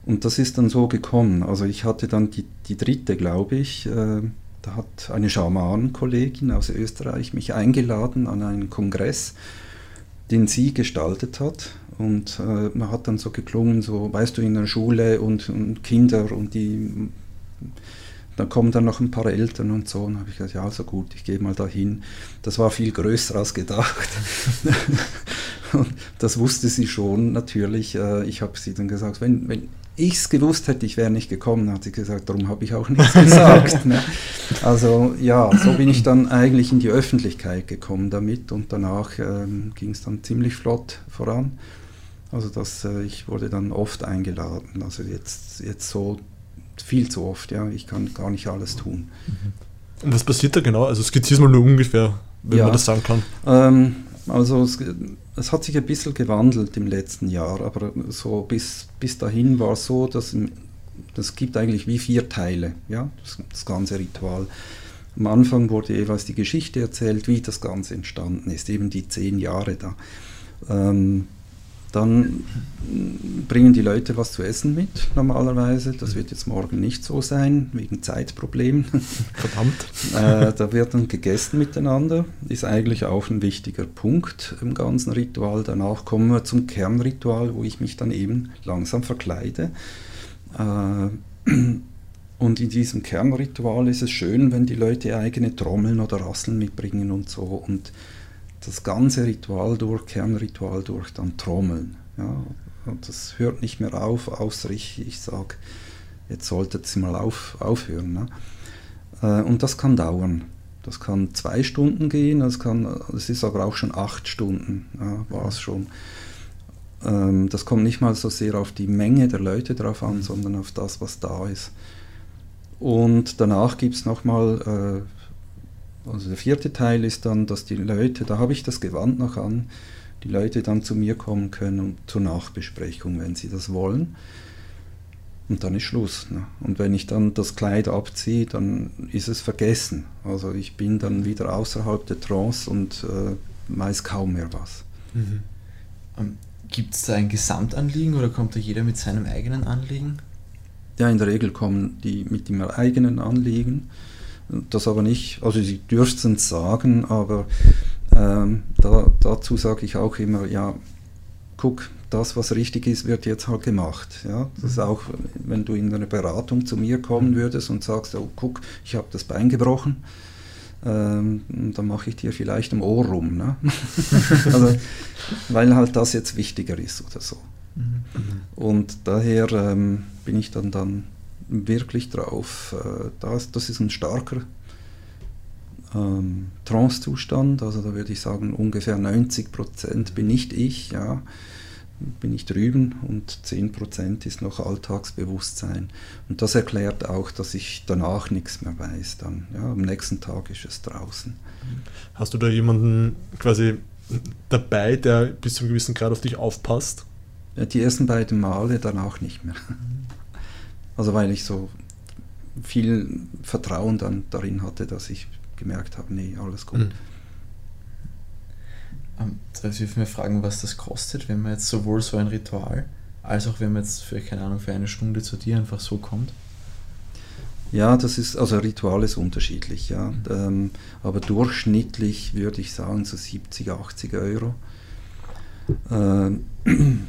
Und das ist dann so gekommen. Also ich hatte dann die, die dritte, glaube ich, äh, da hat eine Schamanenkollegin aus Österreich mich eingeladen an einen Kongress, den sie gestaltet hat. Und äh, man hat dann so geklungen, so, weißt du, in der Schule und, und Kinder und die dann kommen dann noch ein paar Eltern und so. Und habe ich gesagt, ja, also gut, ich gehe mal dahin. Das war viel größer als gedacht. und das wusste sie schon natürlich. Äh, ich habe sie dann gesagt, wenn, wenn ich es gewusst hätte, ich wäre nicht gekommen, hat sie gesagt, darum habe ich auch nichts gesagt. ne? Also ja, so bin ich dann eigentlich in die Öffentlichkeit gekommen damit und danach ähm, ging es dann ziemlich flott voran. Also das, äh, ich wurde dann oft eingeladen. Also jetzt, jetzt so viel zu oft, ja. Ich kann gar nicht alles tun. Und was passiert da genau? Also skizzier mal nur ungefähr, wenn ja, man das sagen kann. Ähm, also es, es, hat sich ein bisschen gewandelt im letzten Jahr, aber so bis, bis dahin war es so, dass es gibt eigentlich wie vier Teile, ja, das, das ganze Ritual. Am Anfang wurde jeweils die Geschichte erzählt, wie das Ganze entstanden ist, eben die zehn Jahre da. Ähm, dann bringen die Leute was zu essen mit, normalerweise. Das wird jetzt morgen nicht so sein, wegen Zeitproblemen. Verdammt. äh, da wird dann gegessen miteinander. Ist eigentlich auch ein wichtiger Punkt im ganzen Ritual. Danach kommen wir zum Kernritual, wo ich mich dann eben langsam verkleide. Äh, und in diesem Kernritual ist es schön, wenn die Leute eigene Trommeln oder Rasseln mitbringen und so. Und das ganze Ritual durch, Kernritual durch, dann trommeln. Ja? Und das hört nicht mehr auf, außer ich, ich sage, jetzt solltet ihr mal auf, aufhören. Ne? Äh, und das kann dauern. Das kann zwei Stunden gehen, das, kann, das ist aber auch schon acht Stunden, ja, war es schon. Ähm, das kommt nicht mal so sehr auf die Menge der Leute drauf an, sondern auf das, was da ist. Und danach gibt es nochmal äh, also der vierte Teil ist dann, dass die Leute, da habe ich das Gewand noch an, die Leute dann zu mir kommen können zur Nachbesprechung, wenn sie das wollen. Und dann ist Schluss. Ne? Und wenn ich dann das Kleid abziehe, dann ist es vergessen. Also ich bin dann wieder außerhalb der Trance und äh, weiß kaum mehr was. Mhm. Ähm, Gibt es da ein Gesamtanliegen oder kommt da jeder mit seinem eigenen Anliegen? Ja, in der Regel kommen die mit ihrem eigenen Anliegen. Das aber nicht, also sie dürften es sagen, aber ähm, da, dazu sage ich auch immer, ja, guck, das, was richtig ist, wird jetzt halt gemacht. Ja? Das ist mhm. auch, wenn du in einer Beratung zu mir kommen mhm. würdest und sagst, oh, guck, ich habe das Bein gebrochen, ähm, dann mache ich dir vielleicht im Ohr rum. Ne? also, weil halt das jetzt wichtiger ist oder so. Mhm. Und daher ähm, bin ich dann, dann wirklich drauf. Äh, das, das ist ein starker ähm, Trance-Zustand, also da würde ich sagen, ungefähr 90 Prozent bin nicht ich, ja, bin ich drüben und 10 Prozent ist noch Alltagsbewusstsein. Und das erklärt auch, dass ich danach nichts mehr weiß. Dann, ja, am nächsten Tag ist es draußen. Hast du da jemanden quasi dabei, der bis zu einem gewissen Grad auf dich aufpasst? Die ersten beiden Male danach nicht mehr. Also weil ich so viel Vertrauen dann darin hatte, dass ich gemerkt habe, nee, alles gut. Mhm. Jetzt dürfen wir fragen, was das kostet, wenn man jetzt sowohl so ein Ritual, als auch wenn man jetzt für, keine Ahnung, für eine Stunde zu dir einfach so kommt? Ja, das ist, also Ritual ist unterschiedlich, ja. Mhm. Ähm, aber durchschnittlich würde ich sagen so 70, 80 Euro. Ähm,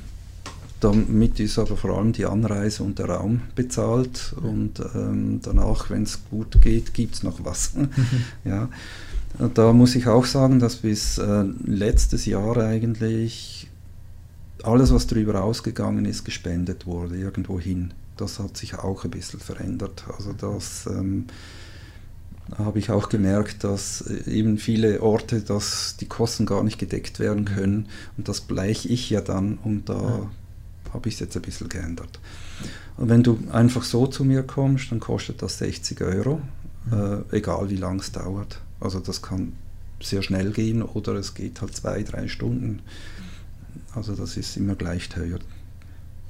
damit ist aber vor allem die Anreise und der Raum bezahlt und ähm, danach, wenn es gut geht, gibt es noch was. ja. Da muss ich auch sagen, dass bis äh, letztes Jahr eigentlich alles, was darüber ausgegangen ist, gespendet wurde, irgendwo hin. das hat sich auch ein bisschen verändert. Also das ähm, habe ich auch gemerkt, dass äh, eben viele Orte, dass die Kosten gar nicht gedeckt werden können und das bleiche ich ja dann und da ja. Habe ich es jetzt ein bisschen geändert. Und wenn du einfach so zu mir kommst, dann kostet das 60 Euro, äh, egal wie lang es dauert. Also das kann sehr schnell gehen oder es geht halt zwei, drei Stunden. Also das ist immer gleich teuer.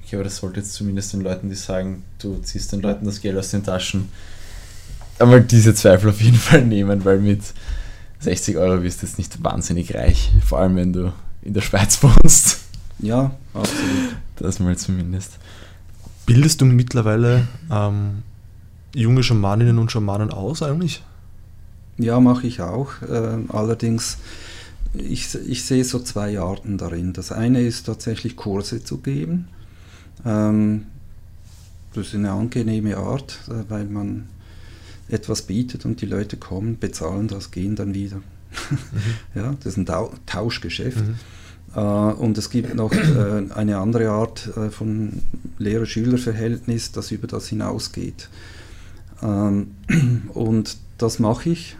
Ich glaube, das sollte jetzt zumindest den Leuten, die sagen, du ziehst den Leuten das Geld aus den Taschen, einmal diese Zweifel auf jeden Fall nehmen, weil mit 60 Euro wirst du jetzt nicht wahnsinnig reich, vor allem wenn du in der Schweiz wohnst. Ja, absolut. Das mal zumindest. Bildest du mittlerweile ähm, junge Schamaninnen und Schamanen aus eigentlich? Ja, mache ich auch. Äh, allerdings, ich, ich sehe so zwei Arten darin. Das eine ist tatsächlich Kurse zu geben. Ähm, das ist eine angenehme Art, äh, weil man etwas bietet und die Leute kommen, bezahlen das, gehen dann wieder. Mhm. ja, das ist ein Tauschgeschäft. Mhm. Äh, und es gibt noch äh, eine andere Art äh, von Lehrer-Schüler-Verhältnis, das über das hinausgeht. Ähm, und das mache ich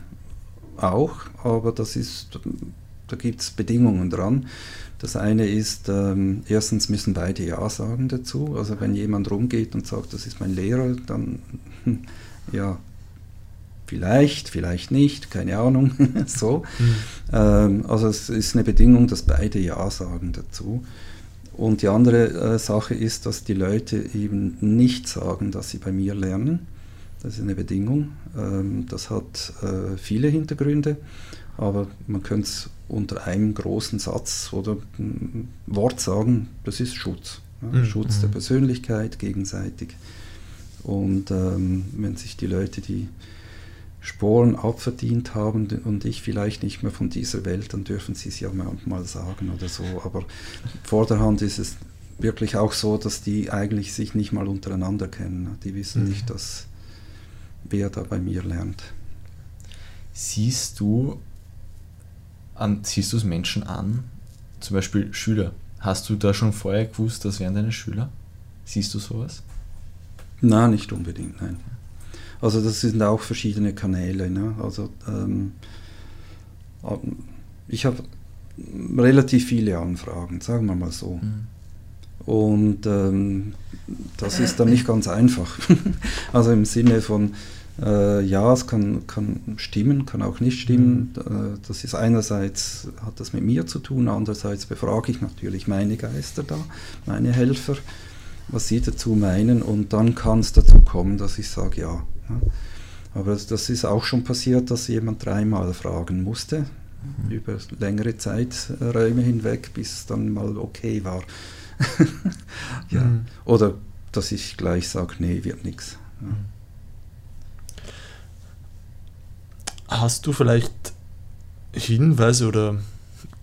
auch, aber das ist, da gibt es Bedingungen dran. Das eine ist, ähm, erstens müssen beide Ja sagen dazu. Also wenn jemand rumgeht und sagt, das ist mein Lehrer, dann ja, vielleicht, vielleicht nicht, keine Ahnung. so. Mhm. Ähm, also es ist eine Bedingung, dass beide Ja sagen dazu. Und die andere äh, Sache ist, dass die Leute eben nicht sagen, dass sie bei mir lernen. Das ist eine Bedingung. Ähm, das hat äh, viele Hintergründe, aber man könnte es unter einem großen Satz oder Wort sagen, das ist Schutz. Ja? Mhm. Schutz der mhm. Persönlichkeit gegenseitig. Und ähm, wenn sich die Leute, die Sporen abverdient haben und ich vielleicht nicht mehr von dieser Welt, dann dürfen sie es ja manchmal sagen oder so. Aber vorderhand ist es wirklich auch so, dass die eigentlich sich nicht mal untereinander kennen. Die wissen mhm. nicht, dass wer da bei mir lernt. Siehst du an, siehst du es Menschen an, zum Beispiel Schüler? Hast du da schon vorher gewusst, das wären deine Schüler? Siehst du sowas? Nein, nicht unbedingt, nein. Also das sind auch verschiedene Kanäle. Ne? Also ähm, ich habe relativ viele Anfragen, sagen wir mal so. Mhm. Und ähm, das ist dann nicht ganz einfach. also im Sinne von, äh, ja, es kann, kann stimmen, kann auch nicht stimmen. Mhm. Das ist einerseits hat das mit mir zu tun, andererseits befrage ich natürlich meine Geister da, meine Helfer, was sie dazu meinen und dann kann es dazu kommen, dass ich sage, ja, aber das ist auch schon passiert, dass jemand dreimal fragen musste, mhm. über längere Zeiträume hinweg, bis es dann mal okay war. ja. Mhm. Oder dass ich gleich sage, nee, wird nichts. Ja. Mhm. Hast du vielleicht Hinweise oder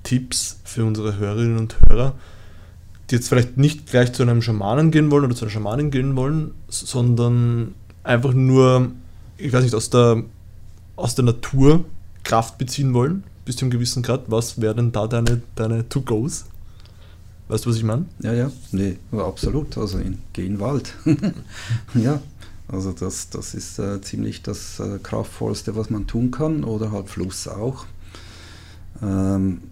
Tipps für unsere Hörerinnen und Hörer, die jetzt vielleicht nicht gleich zu einem Schamanen gehen wollen oder zu einer Schamanin gehen wollen, sondern einfach nur, ich weiß nicht, aus der, aus der Natur Kraft beziehen wollen, bis zu einem gewissen Grad, was wären da deine, deine To-Gos? Weißt du, was ich meine? Ja, ja, nee, absolut. Also in, geh in den Wald. ja, also das, das ist äh, ziemlich das äh, Kraftvollste, was man tun kann, oder halt Fluss auch. Ähm,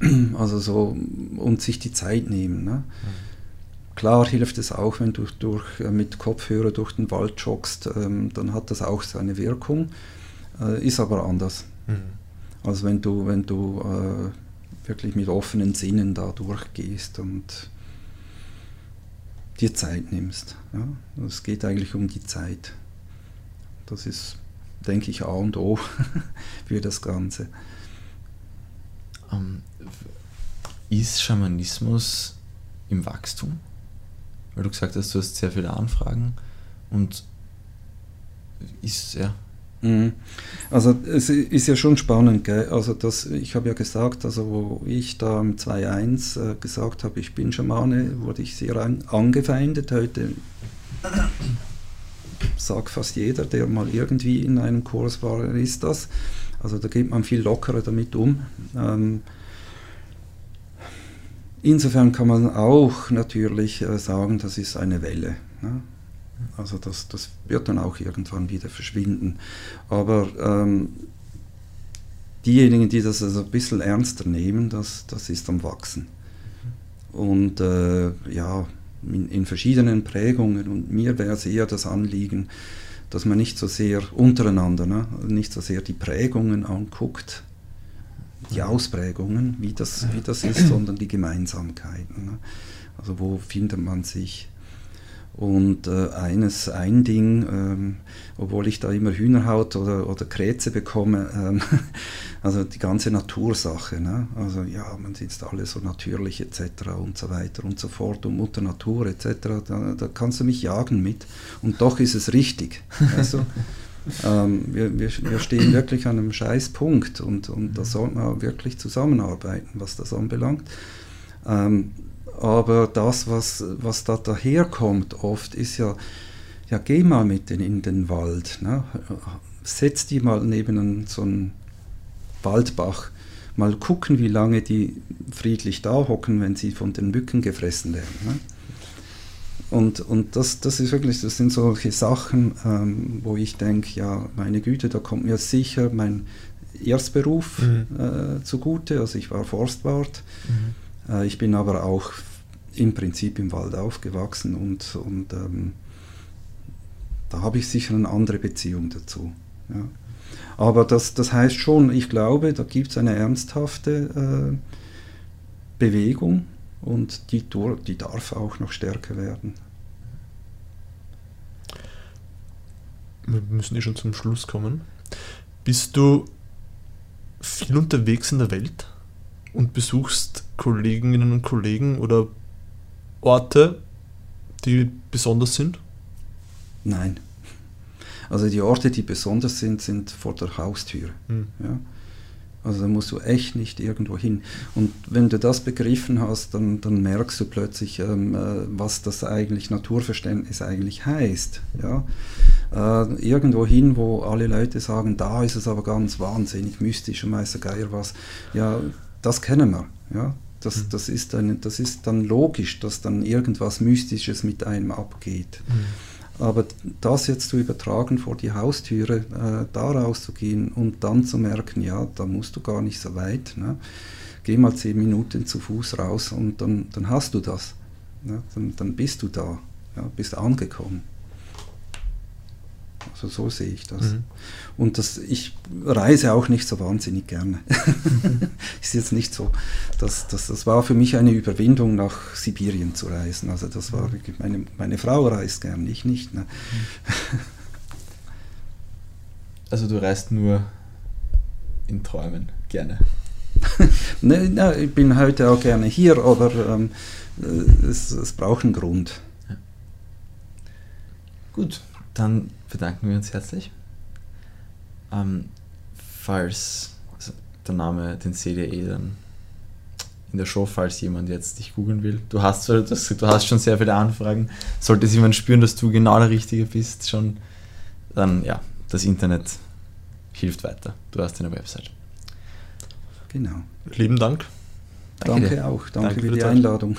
also so, und sich die Zeit nehmen. Ne? Mhm. Klar hilft es auch, wenn du durch, äh, mit Kopfhörer durch den Wald joggst, ähm, dann hat das auch seine Wirkung, äh, ist aber anders. Mhm. Also wenn du, wenn du äh, wirklich mit offenen Sinnen da durchgehst und dir Zeit nimmst. Ja? Es geht eigentlich um die Zeit. Das ist, denke ich, A und O für das Ganze. Um, ähm, ist Schamanismus im Wachstum? Weil du gesagt hast, du hast sehr viele Anfragen und ist ja. Mhm. Also es ist ja schon spannend, gell? Also das, ich habe ja gesagt, also wo ich da im 2.1 äh, gesagt habe, ich bin Schamane, wurde ich sehr an, angefeindet. Heute sagt fast jeder, der mal irgendwie in einem Kurs war, ist das. Also da geht man viel lockerer damit um. Ähm, Insofern kann man auch natürlich äh, sagen, das ist eine Welle. Ne? Also das, das wird dann auch irgendwann wieder verschwinden. Aber ähm, diejenigen, die das also ein bisschen ernster nehmen, das, das ist am Wachsen. Und äh, ja, in, in, verschiedenen Prägungen. Und mir wäre es eher das Anliegen, dass man nicht so sehr untereinander, ne, nicht so sehr die Prägungen anguckt, die Ausprägungen, wie das, wie das ist, sondern die Gemeinsamkeiten. Ne. Also wo findet man sich? Und äh, eines, ein Ding, ähm, obwohl ich da immer Hühnerhaut oder, oder Krätze bekomme, ähm, also die ganze Natursache, ne? also ja, man sieht alles so natürlich etc. und so weiter und so fort und Mutter Natur etc., da, da kannst du mich jagen mit und doch ist es richtig. Also, ähm, wir, wir, wir stehen wirklich an einem Scheißpunkt und, und da sollte man wirklich zusammenarbeiten, was das anbelangt. Ähm, aber das, was, was da daherkommt oft, ist ja, ja, geh mal mit in, in den Wald. Ne? Setz die mal neben einen, so einen Waldbach. Mal gucken, wie lange die friedlich da hocken, wenn sie von den Mücken gefressen werden. Ne? Und, und das, das ist wirklich, das sind solche Sachen, ähm, wo ich denke, ja, meine Güte, da kommt mir sicher mein Erstberuf mhm. äh, zugute. Also ich war Forstwart. Mhm äh, ich bin aber auch im Prinzip im Wald aufgewachsen und, und ähm, da habe ich sicher eine andere Beziehung dazu. Ja. Aber das, das heißt schon, ich glaube, da gibt es eine ernsthafte äh, Bewegung und die, die darf auch noch stärker werden. Wir müssen eh schon zum Schluss kommen. Bist du viel unterwegs in der Welt? und besuchst Kolleginnen und Kollegen oder Orte, die besonders sind? Nein. Also die Orte, die besonders sind, sind vor der Haustür. Mhm. Ja? Also da musst du echt nicht irgendwo hin. Und wenn du das begriffen hast, dann, dann merkst du plötzlich, ähm, äh, was das eigentlich Naturverständnis eigentlich heißt. Ja? Äh, irgendwo hin, wo alle Leute sagen, da ist es aber ganz wahnsinnig mystisch und Meister Geier was. Ja, das kennen wir. Ja? Das, mhm. das, ist ein, das ist dann logisch, dass dann irgendwas Mystisches mit einem abgeht. Mhm. Aber das jetzt zu übertragen vor die Haustüre, äh, da rauszugehen und dann zu merken, ja, da musst du gar nicht so weit. Ne? Geh mal zehn Minuten zu Fuß raus und dann, dann hast du das. Ne? Dann, dann bist du da, ja? bist angekommen. Also so sehe ich das. Mhm. Und das, ich reise auch nicht so wahnsinnig gerne. ist jetzt nicht so. Das, das, das war für mich eine Überwindung, nach Sibirien zu reisen. Also das war mhm. meine, meine Frau reist gern, ich nicht. Ne? Also du reist nur in Träumen gerne. ne, ne, ich bin heute auch gerne hier, aber ähm, äh, es, es braucht einen Grund. Ja. Gut, dann bedanken wir uns herzlich. Ähm, falls also der Name, den seht ihr eh dann in der Show, falls jemand jetzt dich googeln will. Du hast, du hast schon sehr viele Anfragen. Sollte jemand spüren, dass du genau der Richtige bist, schon, dann ja, das Internet hilft weiter. Du hast eine Website. Genau. Lieben Dank. Danke, Danke auch. Danke, Danke für die Einladung.